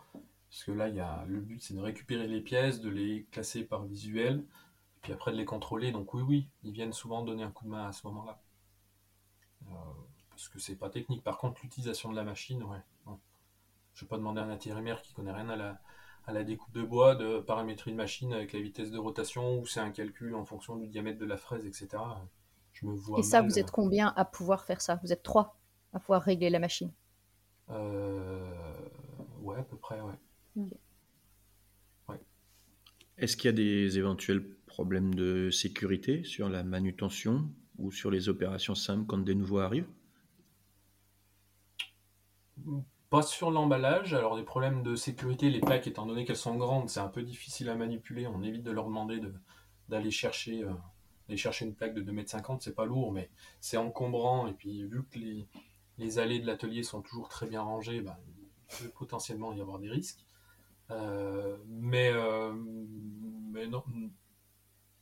Speaker 3: Parce que là, y a, le but, c'est de récupérer les pièces, de les classer par visuel, puis après de les contrôler. Donc oui, oui, ils viennent souvent donner un coup de main à ce moment-là. Euh, parce que c'est pas technique. Par contre, l'utilisation de la machine, ouais. Je vais pas demander à un intérimaire qui connaît rien à la, à la découpe de bois de paramétrer une machine avec la vitesse de rotation ou c'est un calcul en fonction du diamètre de la fraise, etc.
Speaker 4: Je me vois. Et ça, vous êtes combien à pouvoir faire ça? Vous êtes trois à pouvoir régler la machine?
Speaker 3: Euh... Ouais, à peu près, ouais.
Speaker 5: ouais. Est-ce qu'il y a des éventuels problèmes de sécurité sur la manutention ou sur les opérations simples quand des nouveaux arrivent?
Speaker 3: Pas sur l'emballage. Alors, des problèmes de sécurité, les plaques, étant donné qu'elles sont grandes, c'est un peu difficile à manipuler. On évite de leur demander d'aller chercher, euh, chercher une plaque de 2,50 m. C'est pas lourd, mais c'est encombrant. Et puis, vu que les, allées de l'atelier sont toujours très bien rangées, bah, il peut potentiellement y avoir des risques. Euh, mais, euh, mais non,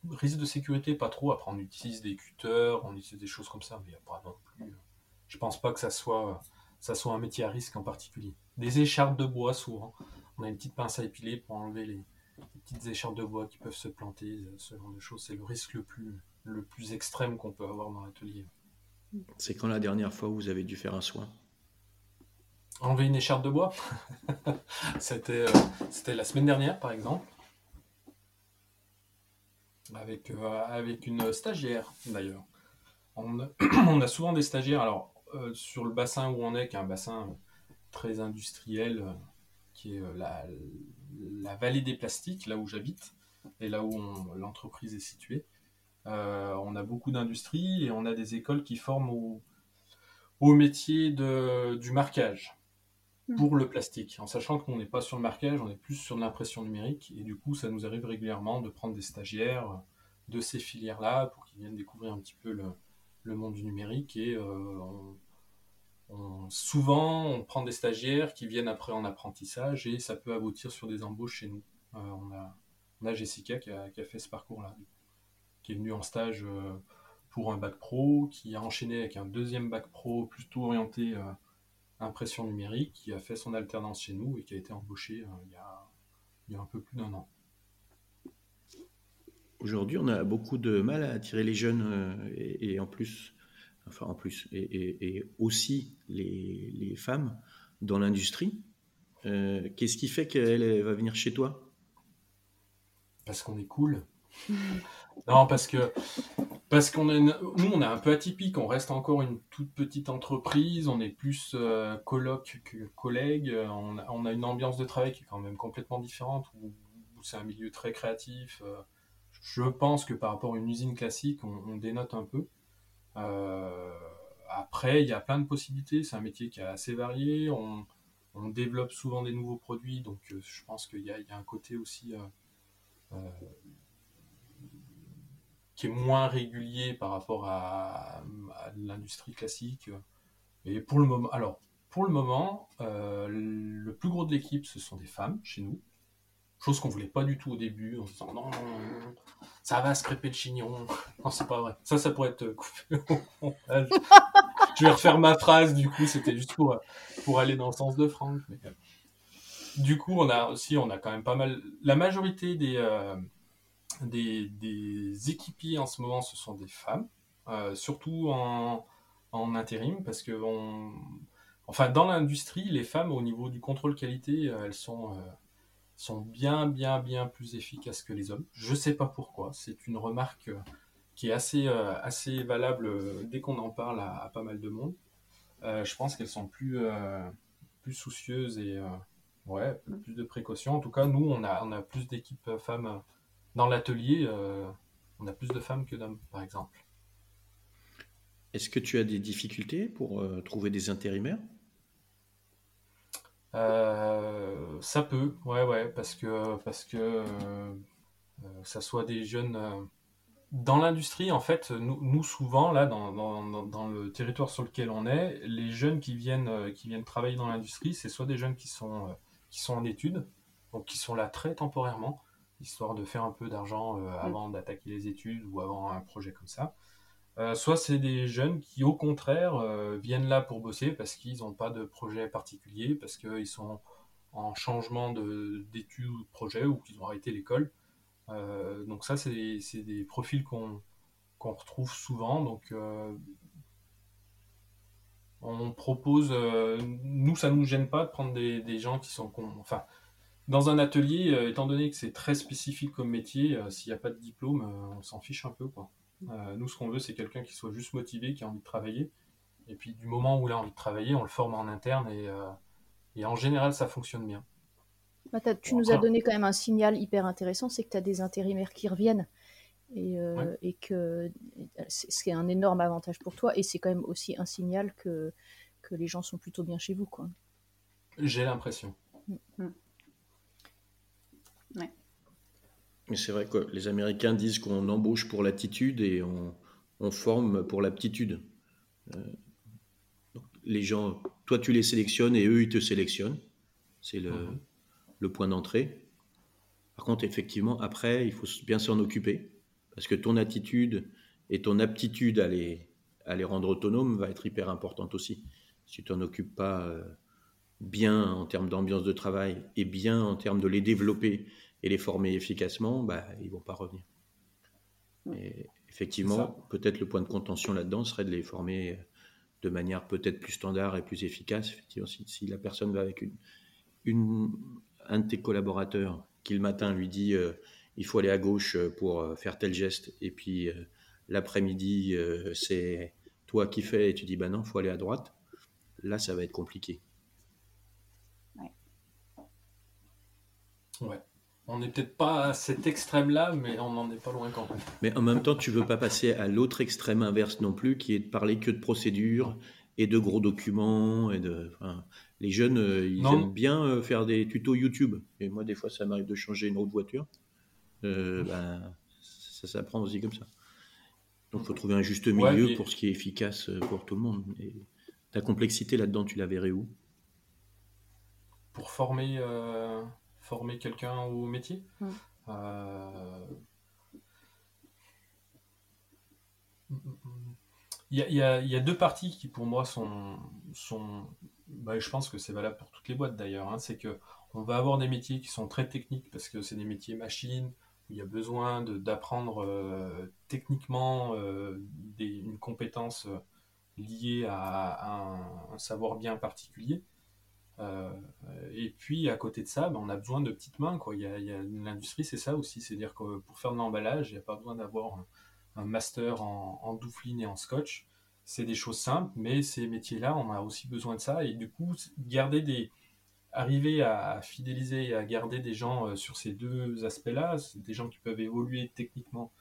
Speaker 3: risque de sécurité, pas trop. Après, on utilise des cutters, on utilise des choses comme ça, mais il n'y a pas non plus. Je pense pas que ça soit, ça soit un métier à risque en particulier. Des écharpes de bois, souvent. On a une petite pince à épiler pour enlever les, petites écharpes de bois qui peuvent se planter, ce genre de choses. C'est le risque le plus, le plus extrême qu'on peut avoir dans l'atelier.
Speaker 5: C'est quand la dernière fois où vous avez dû faire un soin?
Speaker 3: Enlever une écharpe de bois C'était euh, c'était la semaine dernière, par exemple avec, euh, avec une stagiaire d'ailleurs. On, a souvent des stagiaires, alors euh, sur le bassin où on est, qui est un bassin très industriel, euh, qui est la, la, vallée des plastiques, là où j'habite, et là où l'entreprise est située. on a beaucoup d'industries et on a des écoles qui forment au, au métier de, du marquage pour le plastique, en sachant qu'on n'est pas sur le marquage, on est plus sur l'impression numérique, et du coup, ça nous arrive régulièrement de prendre des stagiaires de ces filières-là pour qu'ils viennent découvrir un petit peu le, monde du numérique, et euh, souvent, on prend des stagiaires qui viennent après en apprentissage, et ça peut aboutir sur des embauches chez nous. Euh, on, a, Jessica qui a, fait ce parcours-là, qui est venue en stage euh, pour un bac pro, qui a enchaîné avec un deuxième bac pro plutôt orienté impression numérique, qui a fait son alternance chez nous et qui a été embauché euh, il, y a, un peu plus d'un an.
Speaker 5: Aujourd'hui, on a beaucoup de mal à attirer les jeunes euh, et, en plus, enfin en plus, et, aussi les, femmes dans l'industrie. Euh, qu'est-ce qui fait qu'elle va venir chez toi?
Speaker 3: Parce qu'on est cool. non, parce que parce qu'on est, nous, on est un peu atypique. On reste encore une toute petite entreprise. On est plus euh, coloc que collègue. On a, on a, une ambiance de travail qui est quand même complètement différente. Où, c'est un milieu très créatif. Euh, je pense que par rapport à une usine classique, on, dénote un peu. Euh, après, il y a plein de possibilités. C'est un métier qui est assez varié. On, développe souvent des nouveaux produits, donc je pense qu'il y, a un côté aussi qui est moins régulier par rapport à, l'industrie classique. Et pour le moment, alors, pour le moment, euh, le plus gros de l'équipe, ce sont des femmes chez nous. Chose qu'on voulait pas du tout au début, en se disant non, non, ça va se crêper le chignon. Non, c'est pas vrai. Ça, ça pourrait être coupé Je vais refaire ma phrase, du coup, c'était juste pour, pour aller dans le sens de Franck. Euh, du coup, on a aussi, on a quand même pas mal. La majorité des, euh, des, équipiers en ce moment, ce sont des femmes, euh, surtout en, intérim, parce que enfin, dans l'industrie, les femmes, au niveau du contrôle qualité, euh, elles sont, euh, sont bien, bien, bien plus efficaces que les hommes. Je ne sais pas pourquoi, c'est une remarque qui est assez, assez valable dès qu'on en parle à, pas mal de monde. je pense qu'elles sont plus, soucieuses et plus de précautions. En tout cas, nous, on a, plus d'équipes femmes dans l'atelier, euh, on a plus de femmes que d'hommes, par exemple.
Speaker 5: Est-ce que tu as des difficultés pour euh, trouver des intérimaires?
Speaker 3: Euh, Ça peut, ouais, ouais, parce que, parce que ça soit des jeunes. dans l'industrie, en fait, nous, souvent, là, dans, dans, le territoire sur lequel on est, les jeunes qui viennent, qui viennent travailler dans l'industrie, c'est soit des jeunes qui sont, qui sont en études, donc qui sont là très temporairement, histoire de faire un peu d'argent euh, mm. avant d'attaquer les études ou avant un projet comme ça. Euh, soit c'est des jeunes qui, au contraire, euh, viennent là pour bosser parce qu'ils n'ont pas de projet particulier, parce qu'ils sont en changement d'études ou de projet ou qu'ils ont arrêté l'école. donc ça, c'est des, profils qu'on retrouve souvent. Donc on propose, nous, ça ne nous gêne pas de prendre des, gens qui sont... Enfin, dans un atelier, euh, étant donné que c'est très spécifique comme métier, euh, s'il n'y a pas de diplôme, euh, on s'en fiche un peu. Quoi. Nous, ce qu'on veut, c'est quelqu'un qui soit juste motivé, qui a envie de travailler. Et puis, du moment où il a envie de travailler, on le forme en interne et, et en général, ça fonctionne bien.
Speaker 4: Bah, tu nous as donné quand même un signal hyper intéressant, c'est que tu as des intérimaires qui reviennent. Et, et que c'est un énorme avantage pour toi. Et c'est quand même aussi un signal que, que les gens sont plutôt bien chez vous. quoi.
Speaker 3: J'ai l'impression. Mm. Mm.
Speaker 5: Mais c'est vrai que les Américains disent qu'on embauche pour l'attitude et on, forme pour l'aptitude. Euh, les gens, toi tu les sélectionnes et eux ils te sélectionnent. C'est le, mhm. le point d'entrée. Par contre, effectivement, après, il faut bien s'en occuper. Parce que ton attitude et ton aptitude à les, à les rendre autonomes va être hyper importante aussi. Si tu t'en occupes pas euh, bien en termes d'ambiance de travail et bien en termes de les développer et les former efficacement, bah, ils ne vont pas revenir. Et effectivement, peut-être le point de contention là-dedans serait de les former de manière peut-être plus standard et plus efficace. Effectivement, si, la personne va avec une, une, un de tes collaborateurs qui le matin lui dit euh, il faut aller à gauche pour euh, faire tel geste, et puis euh, l'après-midi c'est toi qui fais et tu dis bah non, il faut aller à droite, là ça va être compliqué.
Speaker 3: Ouais. Ouais. On n'est peut-être pas à cet extrême-là, mais on n'en est pas loin quand même.
Speaker 5: Mais en même temps, tu veux pas passer à l'autre extrême inverse non plus, qui est de parler que de procédures et de gros documents. Et de, les jeunes, euh, ils aiment bien euh, faire des tutos YouTube. Et moi, des fois, ça m'arrive de changer une autre voiture. Euh, ben, ça s'apprend aussi comme ça. Donc, il faut trouver un juste milieu pour ce qui est efficace pour tout le monde. Et ta complexité là-dedans, tu la verrais où?
Speaker 3: Pour former former quelqu'un au métier. Euh, il y, a, deux parties qui pour moi sont, sont bah, je pense que c'est valable pour toutes les boîtes d'ailleurs, hein. c'est que on va avoir des métiers qui sont très techniques parce que c'est des métiers machines où il y a besoin d'apprendre euh, techniquement euh, une compétence liée à, un, savoir bien particulier. Et puis à côté de ça, ben, on a besoin de petites mains. L'industrie, c'est ça aussi. C'est-à-dire que pour faire de l'emballage, il n'y a pas besoin d'avoir un, master en, en doufline et en scotch. C'est des choses simples, mais ces métiers-là, on a aussi besoin de ça. Et du coup, garder des, arriver à fidéliser et à garder des gens euh, sur ces deux aspects-là, des gens qui peuvent évoluer techniquement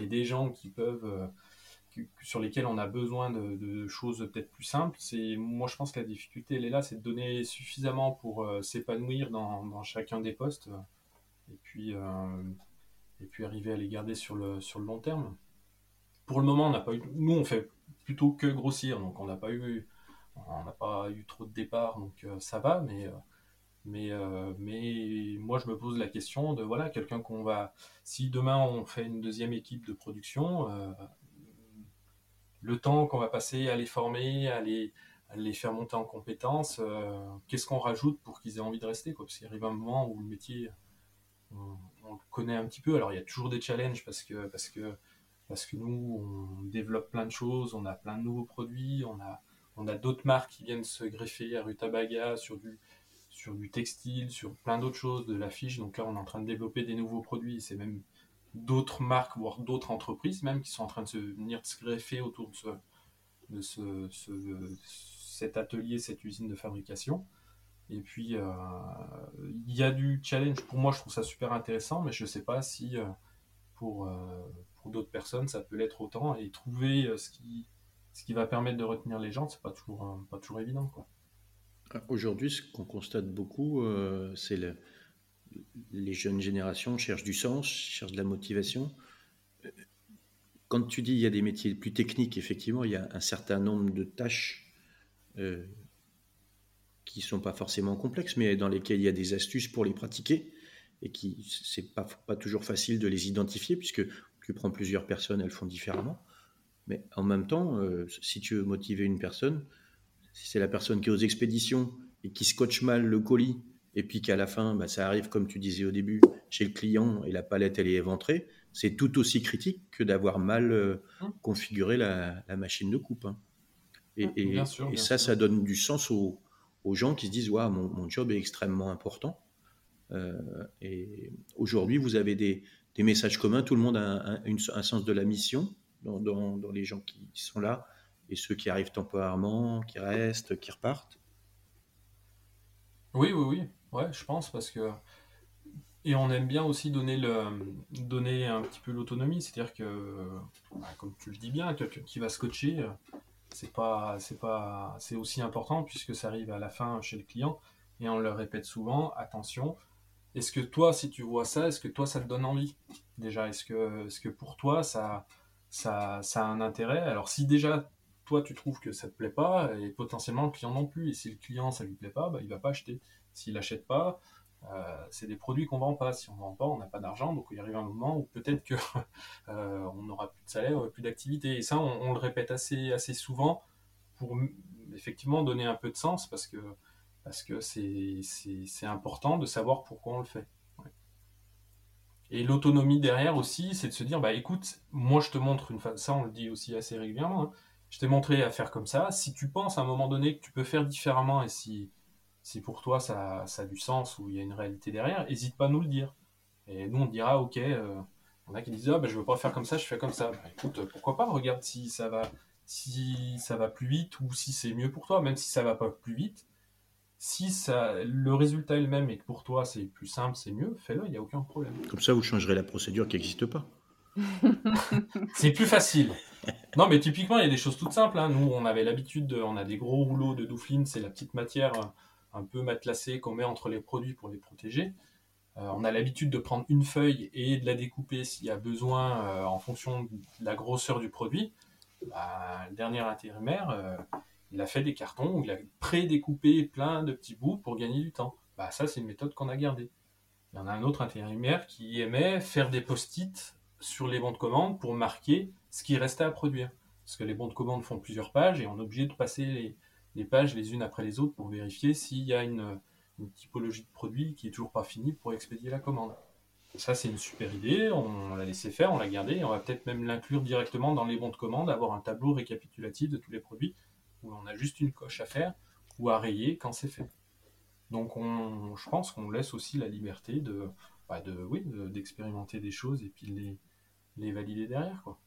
Speaker 3: et des gens qui peuvent euh, sur lesquels on a besoin de, choses peut-être plus simples. C'est moi je pense que la difficulté elle est là, c'est de donner suffisamment pour euh, s'épanouir dans, chacun des postes et puis et puis arriver à les garder sur le sur le long terme. Pour le moment, on n'a pas eu nous on fait plutôt que grossir, donc on n'a pas eu on n'a pas eu trop de départs, donc ça va, mais mais, euh, mais moi, je me pose la question de voilà, quelqu'un qu'on va. Si demain on fait une deuxième équipe de production, euh, le temps qu'on va passer à les former, à les, faire monter en compétences, euh, qu'est-ce qu'on rajoute pour qu'ils aient envie de rester quoi? Parce qu'il arrive un moment où le métier, on, le connaît un petit peu. Alors il y a toujours des challenges parce que, parce que, parce que nous, on développe plein de choses, on a plein de nouveaux produits, on a, d'autres marques qui viennent se greffer à Rutabaga sur du sur du textile, sur plein d'autres choses, de l'affiche. Donc là, on est en train de développer des nouveaux produits. C'est même d'autres marques, voire d'autres entreprises même, qui sont en train de se venir se greffer autour de, ce, de cet atelier, cette usine de fabrication. Et puis, euh, il y a du challenge. Pour moi, je trouve ça super intéressant, mais je ne sais pas si euh, pour, euh, pour d'autres personnes, ça peut l'être autant. Et trouver ce qui, ce qui va permettre de retenir les gens, c'est pas toujours, pas toujours évident.
Speaker 5: Aujourd'hui, ce qu'on constate beaucoup, c'est le, les jeunes générations cherchent du sens, cherchent de la motivation. Quand tu dis il y a des métiers plus techniques, effectivement, il y a un certain nombre de tâches euh, qui ne sont pas forcément complexes, mais dans lesquelles il y a des astuces pour les pratiquer et qui c'est pas, pas toujours facile de les identifier puisque tu prends plusieurs personnes, elles font différemment. Mais en même temps, euh, si tu veux motiver une personne, si c'est la personne qui est aux expéditions et qui scotche mal le colis, et puis qu'à la fin, bah, ça arrive comme tu disais au début, chez le client et la palette elle est éventrée, c'est tout aussi critique que d'avoir mal euh, hum. configuré la, machine de coupe. Hein. Et, hum, et, ça, ça donne du sens aux, gens qui se disent ouais, mon, job est extrêmement important. Euh, et aujourd'hui, vous avez des, messages communs, tout le monde a un, sens de la mission dans, dans les gens qui sont là et ceux qui arrivent temporairement, qui restent, qui repartent
Speaker 3: Oui, oui, oui. Ouais, je pense parce que et on aime bien aussi donner le donner un petit peu l'autonomie, c'est-à-dire que bah, comme tu le dis bien, quelqu'un qui va scotcher, c'est pas c'est pas c'est aussi important puisque ça arrive à la fin chez le client et on le répète souvent, attention, est-ce que toi si tu vois ça, est-ce que toi ça te donne envie? Déjà, est-ce que est-ce que pour toi ça ça, ça a un intérêt? Alors si déjà toi tu trouves que ça te plaît pas et potentiellement le client non plus. Et si le client ça lui plaît pas, bah, il va pas acheter. S'il achète pas, euh, c'est des produits qu'on vend pas. Si on vend pas, on n'a pas d'argent. Donc il arrive un moment où peut-être que euh, on n'aura plus de salaire, plus d'activité. Et ça, on, le répète assez assez souvent pour effectivement donner un peu de sens parce que c'est important de savoir pourquoi on le fait. Et l'autonomie derrière aussi, c'est de se dire, bah écoute, moi je te montre une ça on le dit aussi assez régulièrement, hein, je t'ai montré à faire comme ça. Si tu penses à un moment donné que tu peux faire différemment et si, si pour toi ça, ça a du sens ou il y a une réalité derrière, n'hésite pas à nous le dire. Et nous on dira ok, euh, on a qui disent ah ben, je veux pas faire comme ça, je fais comme ça. Bah, écoute, pourquoi pas, regarde si ça va si ça va plus vite ou si c'est mieux pour toi, même si ça va pas plus vite. Si ça, le résultat est le même et que pour toi c'est plus simple, c'est mieux, fais-le, il n'y a aucun problème.
Speaker 5: Comme ça, vous changerez la procédure qui n'existe pas.
Speaker 3: c'est plus facile. Non, mais typiquement, il y a des choses toutes simples. Hein. Nous, on avait l'habitude, de, on a des gros rouleaux de doufline, c'est la petite matière euh, un peu matelassée qu'on met entre les produits pour les protéger. Euh, on a l'habitude de prendre une feuille et de la découper s'il y a besoin euh, en fonction de la grosseur du produit. Bah, le dernier intérimaire, il a fait des cartons où il a pré-découpé plein de petits bouts pour gagner du temps. Bah, ça, c'est une méthode qu'on a gardée. Il y en a un autre intérimaire qui aimait faire des post-it sur les bons de commande pour marquer ce qui restait à produire. Parce que les bons de commande font plusieurs pages et on est obligé de passer les, pages les unes après les autres pour vérifier s'il y a une, typologie de produit qui est toujours pas finie pour expédier la commande. ça, c'est une super idée, on, l'a laissé faire, on l'a gardé, et on va peut-être même l'inclure directement dans les bons de commande, avoir un tableau récapitulatif de tous les produits où on a juste une coche à faire ou à rayer quand c'est fait. Donc on, je pense qu'on laisse aussi la liberté de, bah de oui, d'expérimenter des choses et puis les, les valider derrière. Quoi.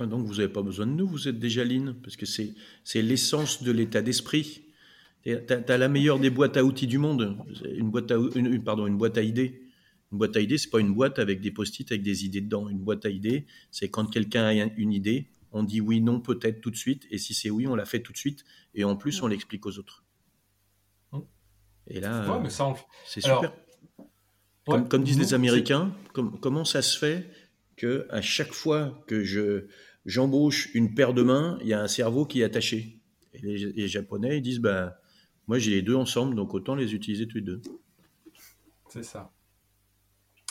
Speaker 5: Ah, donc vous n'avez pas besoin de nous, vous êtes déjà lean, parce que c'est, c'est l'essence de l'état d'esprit. Tu as, la meilleure des boîtes à outils du monde, une boîte à, une, pardon, une boîte à idées. Une boîte à idées, c'est pas une boîte avec des post-it avec des idées dedans. Une boîte à idées, c'est quand quelqu'un a une idée, on dit oui, non, peut-être tout de suite, et si c'est oui, on la fait tout de suite, et en plus, on l'explique aux autres. Hum. Et là, c'est super. Comme, disent les Américains, comment ça se fait que à chaque fois que je j'embauche une paire de mains, il y a un cerveau qui est attaché. Et les, Japonais, ils disent, bah, moi j'ai les deux ensemble, donc autant les utiliser tous les deux.
Speaker 3: C'est ça.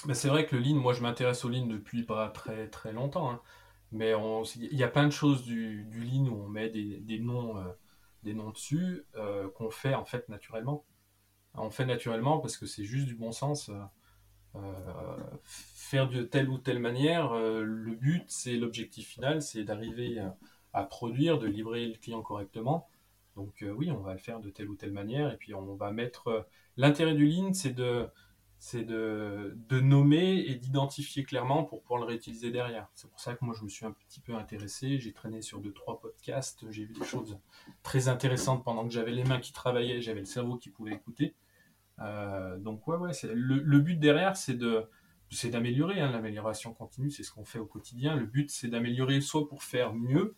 Speaker 3: Mais c'est vrai que le lean, moi je m'intéresse au lean depuis pas très très longtemps. Hein. Mais il y a plein de choses du, du lean où on met des, noms, euh, des noms dessus euh, qu'on fait en fait naturellement. On fait naturellement parce que c'est juste du bon sens. Euh, faire de telle ou telle manière, euh, le but, c'est l'objectif final, c'est d'arriver à, produire, de livrer le client correctement. Donc euh, oui, on va le faire de telle ou telle manière, et puis on va mettre... L'intérêt du lean, c'est de, c'est de, de, nommer et d'identifier clairement pour pouvoir le réutiliser derrière. C'est pour ça que moi je me suis un petit peu intéressé, j'ai traîné sur deux trois podcasts, j'ai vu des choses très intéressantes pendant que j'avais les mains qui travaillaient, j'avais le cerveau qui pouvait écouter. Euh, donc ouais, le, but derrière, c'est de c'est d'améliorer. Hein, L'amélioration continue, c'est ce qu'on fait au quotidien. Le but, c'est d'améliorer soit pour faire mieux,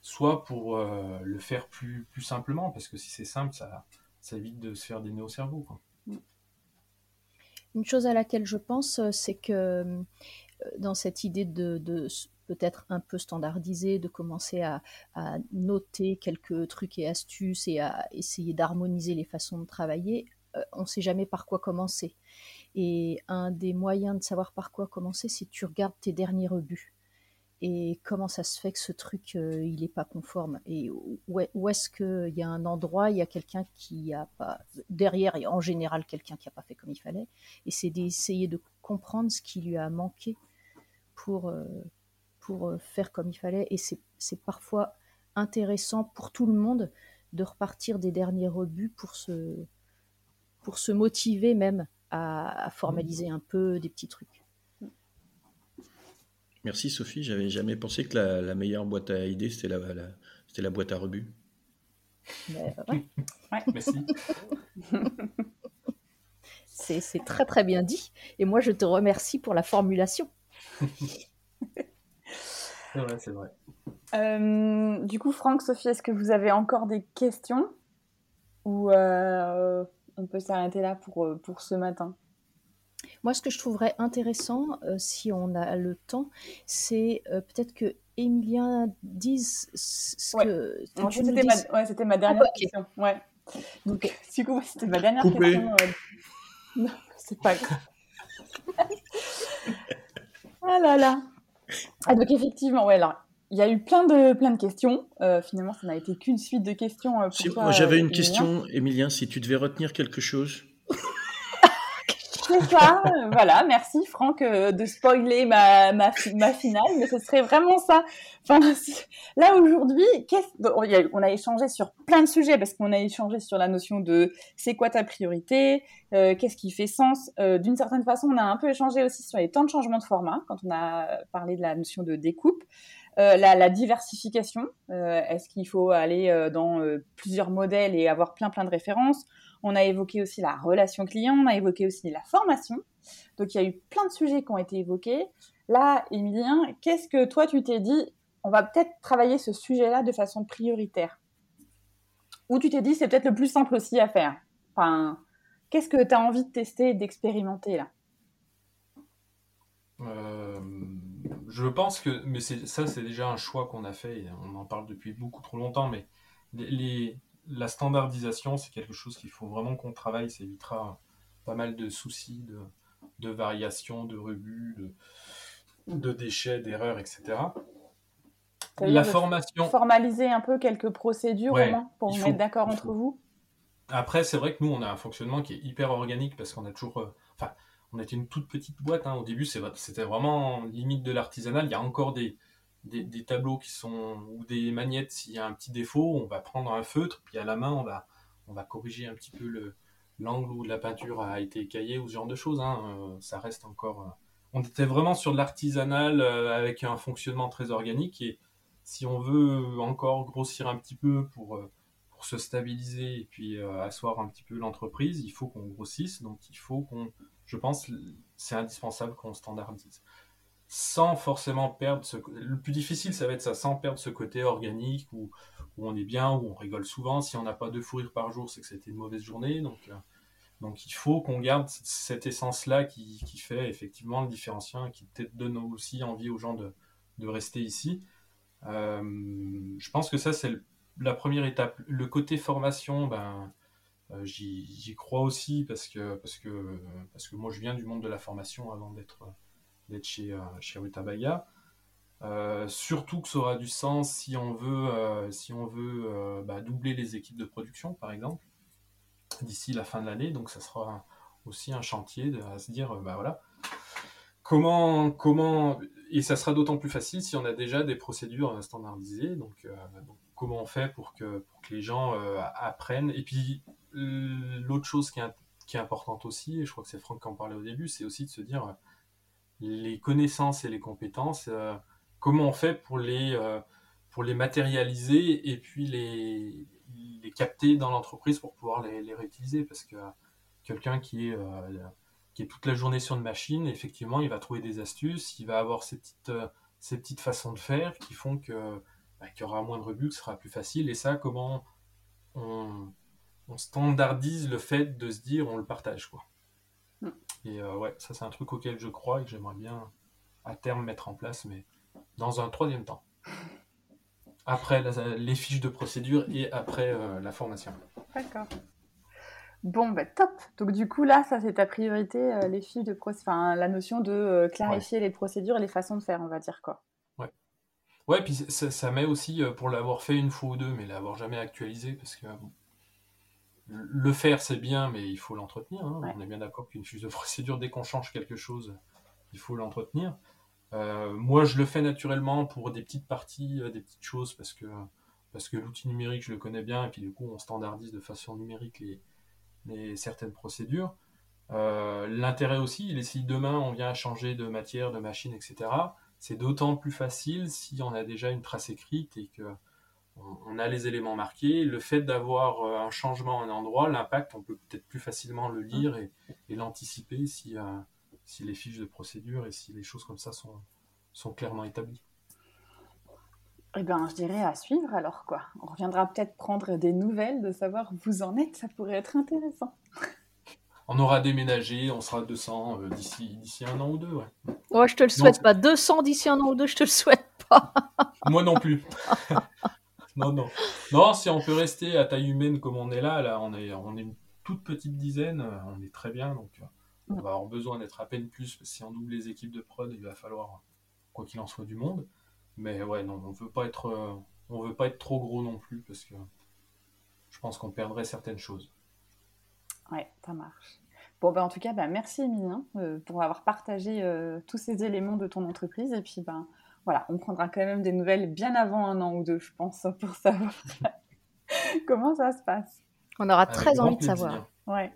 Speaker 3: soit pour euh, le faire plus, plus simplement, parce que si c'est simple, ça, évite de se faire des nœuds au cerveau.
Speaker 4: Une chose à laquelle je pense, euh, c'est que dans cette idée de, peut-être un peu standardiser, de commencer à, noter quelques trucs et astuces et à essayer d'harmoniser les façons de travailler, on ne sait jamais par quoi commencer. Et un des moyens de savoir par quoi commencer, c'est tu regardes tes derniers rebuts. Et comment ça se fait que ce truc, euh, il n'est pas conforme? Et où, est-ce qu'il y a un endroit, il y a quelqu'un qui a pas... Derrière, et en général, quelqu'un qui n'a pas fait comme il fallait. Et c'est d'essayer de comprendre ce qui lui a manqué pour, euh, pour faire comme il fallait. Et c'est parfois intéressant pour tout le monde de repartir des derniers rebuts pour se pour se motiver même à, formaliser un peu des petits trucs.
Speaker 5: Merci Sophie, j'avais jamais pensé que la, meilleure boîte à idées c'était la, c'était la boîte à rebut.
Speaker 4: ouais. Merci. c'est très très bien dit et moi je te remercie pour la formulation.
Speaker 3: c'est vrai, c'est vrai.
Speaker 2: Euh, du coup, Franck, Sophie, est-ce que vous avez encore des questions? Ou euh, on peut s'arrêter là pour, euh, pour ce matin.
Speaker 4: Moi, ce que je trouverais intéressant, euh, si on a le temps, c'est euh, peut-être que Emilien dise ce que.
Speaker 2: C'était ma... dernière ah, question. Ouais. Donc, du coup, c'était ma dernière question. Non, c'est pas grave. ah là là. Ah, donc, effectivement, ouais, alors, il y a eu plein de, plein de questions. Euh, finalement, ça n'a été qu'une suite de questions. Euh,
Speaker 5: pour J'avais euh, une question, Emilien, si tu devais retenir quelque chose.
Speaker 2: C'est ça, voilà, merci Franck de spoiler ma, ma, ma, finale, mais ce serait vraiment ça. Enfin, là aujourd'hui, on a échangé sur plein de sujets parce qu'on a échangé sur la notion de c'est quoi ta priorité, qu'est-ce qui fait sens. D'une certaine façon, on a un peu échangé aussi sur les temps de changement de format quand on a parlé de la notion de découpe. Euh, la, diversification, euh, est-ce qu'il faut aller euh, dans plusieurs modèles et avoir plein plein de références? On a évoqué aussi la relation client, on a évoqué aussi la formation. Donc il y a eu plein de sujets qui ont été évoqués. Là, Emilien, qu'est-ce que toi tu t'es dit On va peut-être travailler ce sujet-là de façon prioritaire? Ou tu t'es dit c'est peut-être le plus simple aussi à faire? Enfin, qu'est-ce que tu as envie de tester d'expérimenter là?
Speaker 3: Je pense que, mais ça, c'est déjà un choix qu'on a fait, et on en parle depuis beaucoup trop longtemps, mais les, la standardisation, c'est quelque chose qu'il faut vraiment qu'on travaille, ça évitera pas mal de soucis, de, de variations, de rebuts, de, de déchets, d'erreurs, etc.
Speaker 2: La formation. Formaliser un peu quelques procédures au moins pour vous mettre d'accord entre vous?
Speaker 3: Après, c'est vrai que nous, on a un fonctionnement qui est hyper organique parce qu'on a toujours. On était une toute petite boîte. Hein. Au début, c'était vraiment limite de l'artisanal. Il y a encore des, des, tableaux qui sont ou des magnettes. S'il y a un petit défaut, on va prendre un feutre, puis à la main, on va, on va corriger un petit peu le, l'angle où la peinture a été écaillée ou ce genre de choses. Hein. Euh, ça reste encore. Euh, on était vraiment sur de l'artisanal euh, avec un fonctionnement très organique et si on veut encore grossir un petit peu pour, pour se stabiliser et puis asseoir un petit peu l'entreprise, il faut qu'on grossisse. Donc il faut qu'on, je pense, c'est indispensable qu'on standardise. Sans forcément perdre ce le plus difficile ça va être ça sans perdre ce côté organique où, où on est bien où on rigole souvent. Si on n'a pas deux fourrures par jour c'est que c'était une mauvaise journée. Donc euh, il faut qu'on garde cette essence là qui, fait effectivement le différenciant qui peut-être donne aussi envie aux gens de, de rester ici. Euh, je pense que ça c'est la première étape. Le côté formation ben euh, j'y crois aussi parce que parce que parce que moi je viens du monde de la formation avant d'être chez, euh, chez Rutabaga. Euh, surtout que ça aura du sens si on veut, euh, si on veut bah, doubler les équipes de production, par exemple, d'ici la fin de l'année. Donc, ça sera aussi un chantier de, à se dire, bah voilà, comment, comment, et ça sera d'autant plus facile si on a déjà des procédures standardisées. Donc, comment on fait pour que, pour que les gens apprennent? Et puis, l'autre chose qui est, importante aussi, et je crois que c'est Franck qui en parlait au début, c'est aussi de se dire, les connaissances et les compétences, euh, comment on fait pour les, euh, pour les matérialiser et puis les, les capter dans l'entreprise pour pouvoir les, réutiliser? Parce que quelqu'un qui est, euh, qui est toute la journée sur une machine, effectivement, il va trouver des astuces, il va avoir ces petites, ces petites façons de faire qui font que bah, qu'il y aura moins de rebuts, que ce sera plus facile. Et ça, comment on, on standardise le fait de se dire on le partage. quoi. Et euh, ouais, ça c'est un truc auquel je crois et que j'aimerais bien à terme mettre en place, mais dans un troisième temps. Après les fiches de procédure et après euh, la formation.
Speaker 2: D'accord. Bon, bah, top. Donc du coup, là, ça c'est ta priorité, euh, les fiches de procédure, enfin la notion de clarifier les procédures et les façons de faire, on va dire quoi.
Speaker 3: Ouais. Ouais, puis ça, ça met aussi, pour l'avoir fait une fois ou deux, mais l'avoir jamais actualisé, parce que le faire, c'est bien, mais il faut l'entretenir. Hein. On est bien d'accord qu'une fiche de procédure, dès qu'on change quelque chose, il faut l'entretenir. Euh, moi, je le fais naturellement pour des petites parties, euh, des petites choses, parce que, parce que l'outil numérique, je le connais bien, et puis du coup, on standardise de façon numérique les, certaines procédures. Euh, l'intérêt aussi, il est si demain on vient à changer de matière, de machine, etc., c'est d'autant plus facile si on a déjà une trace écrite et que on, a les éléments marqués. Le fait d'avoir euh, un changement à un endroit, l'impact, on peut peut-être plus facilement le lire et, l'anticiper si, euh, si les fiches de procédure et si les choses comme ça sont, sont clairement établies.
Speaker 2: Eh bien, je dirais à suivre alors quoi. On reviendra peut-être prendre des nouvelles, de savoir où vous en êtes, ça pourrait être intéressant.
Speaker 3: On aura déménagé, on sera 200 euh, d'ici, d'ici un an ou deux. Ouais,
Speaker 4: ouais je te le souhaite pas. 200 d'ici un an ou deux, je te le souhaite pas.
Speaker 3: Moi non plus. non, non. Non, si on peut rester à taille humaine comme on est là, là, on est, on est une toute petite dizaine, euh, on est très bien, donc euh, on va avoir besoin d'être à peine plus. Si on double les équipes de prod, il va falloir, quoi qu'il en soit, du monde. Mais ouais, non, on veut pas être, euh, on veut pas être trop gros non plus parce que je pense qu'on perdrait certaines choses.
Speaker 2: Ouais, ça marche. Bon, ben, en tout cas, ben, merci Emilien pour avoir partagé tous ces éléments de ton entreprise. Et puis, ben, voilà, on prendra quand même des nouvelles bien avant un an ou deux, je pense, pour savoir comment ça se passe.
Speaker 4: On aura très envie de savoir.
Speaker 2: Ouais.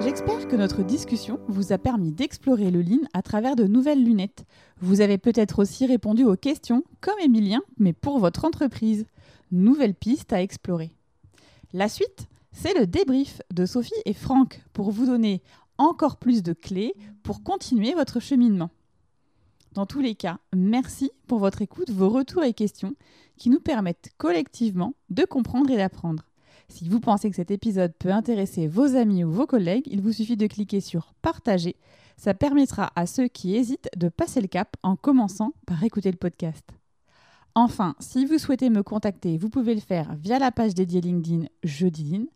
Speaker 1: J'espère que notre discussion vous a permis d'explorer le Lean à travers de nouvelles lunettes. Vous avez peut-être aussi répondu aux questions, comme Emilien, mais pour votre entreprise. Nouvelle piste à explorer. La suite, c'est le débrief de Sophie et Franck pour vous donner encore plus de clés pour continuer votre cheminement. Dans tous les cas, merci pour votre écoute, vos retours et questions qui nous permettent collectivement de comprendre et d'apprendre. Si vous pensez que cet épisode peut intéresser vos amis ou vos collègues, il vous suffit de cliquer sur Partager. Ça permettra à ceux qui hésitent de passer le cap en commençant par écouter le podcast. Enfin, si vous souhaitez me contacter, vous pouvez le faire via la page dédiée LinkedIn Jeudi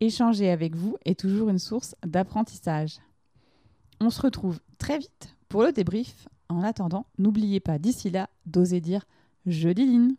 Speaker 1: échanger avec vous est toujours une source d'apprentissage. On se retrouve très vite pour le débrief. En attendant, n'oubliez pas d'ici là d'oser dire je dis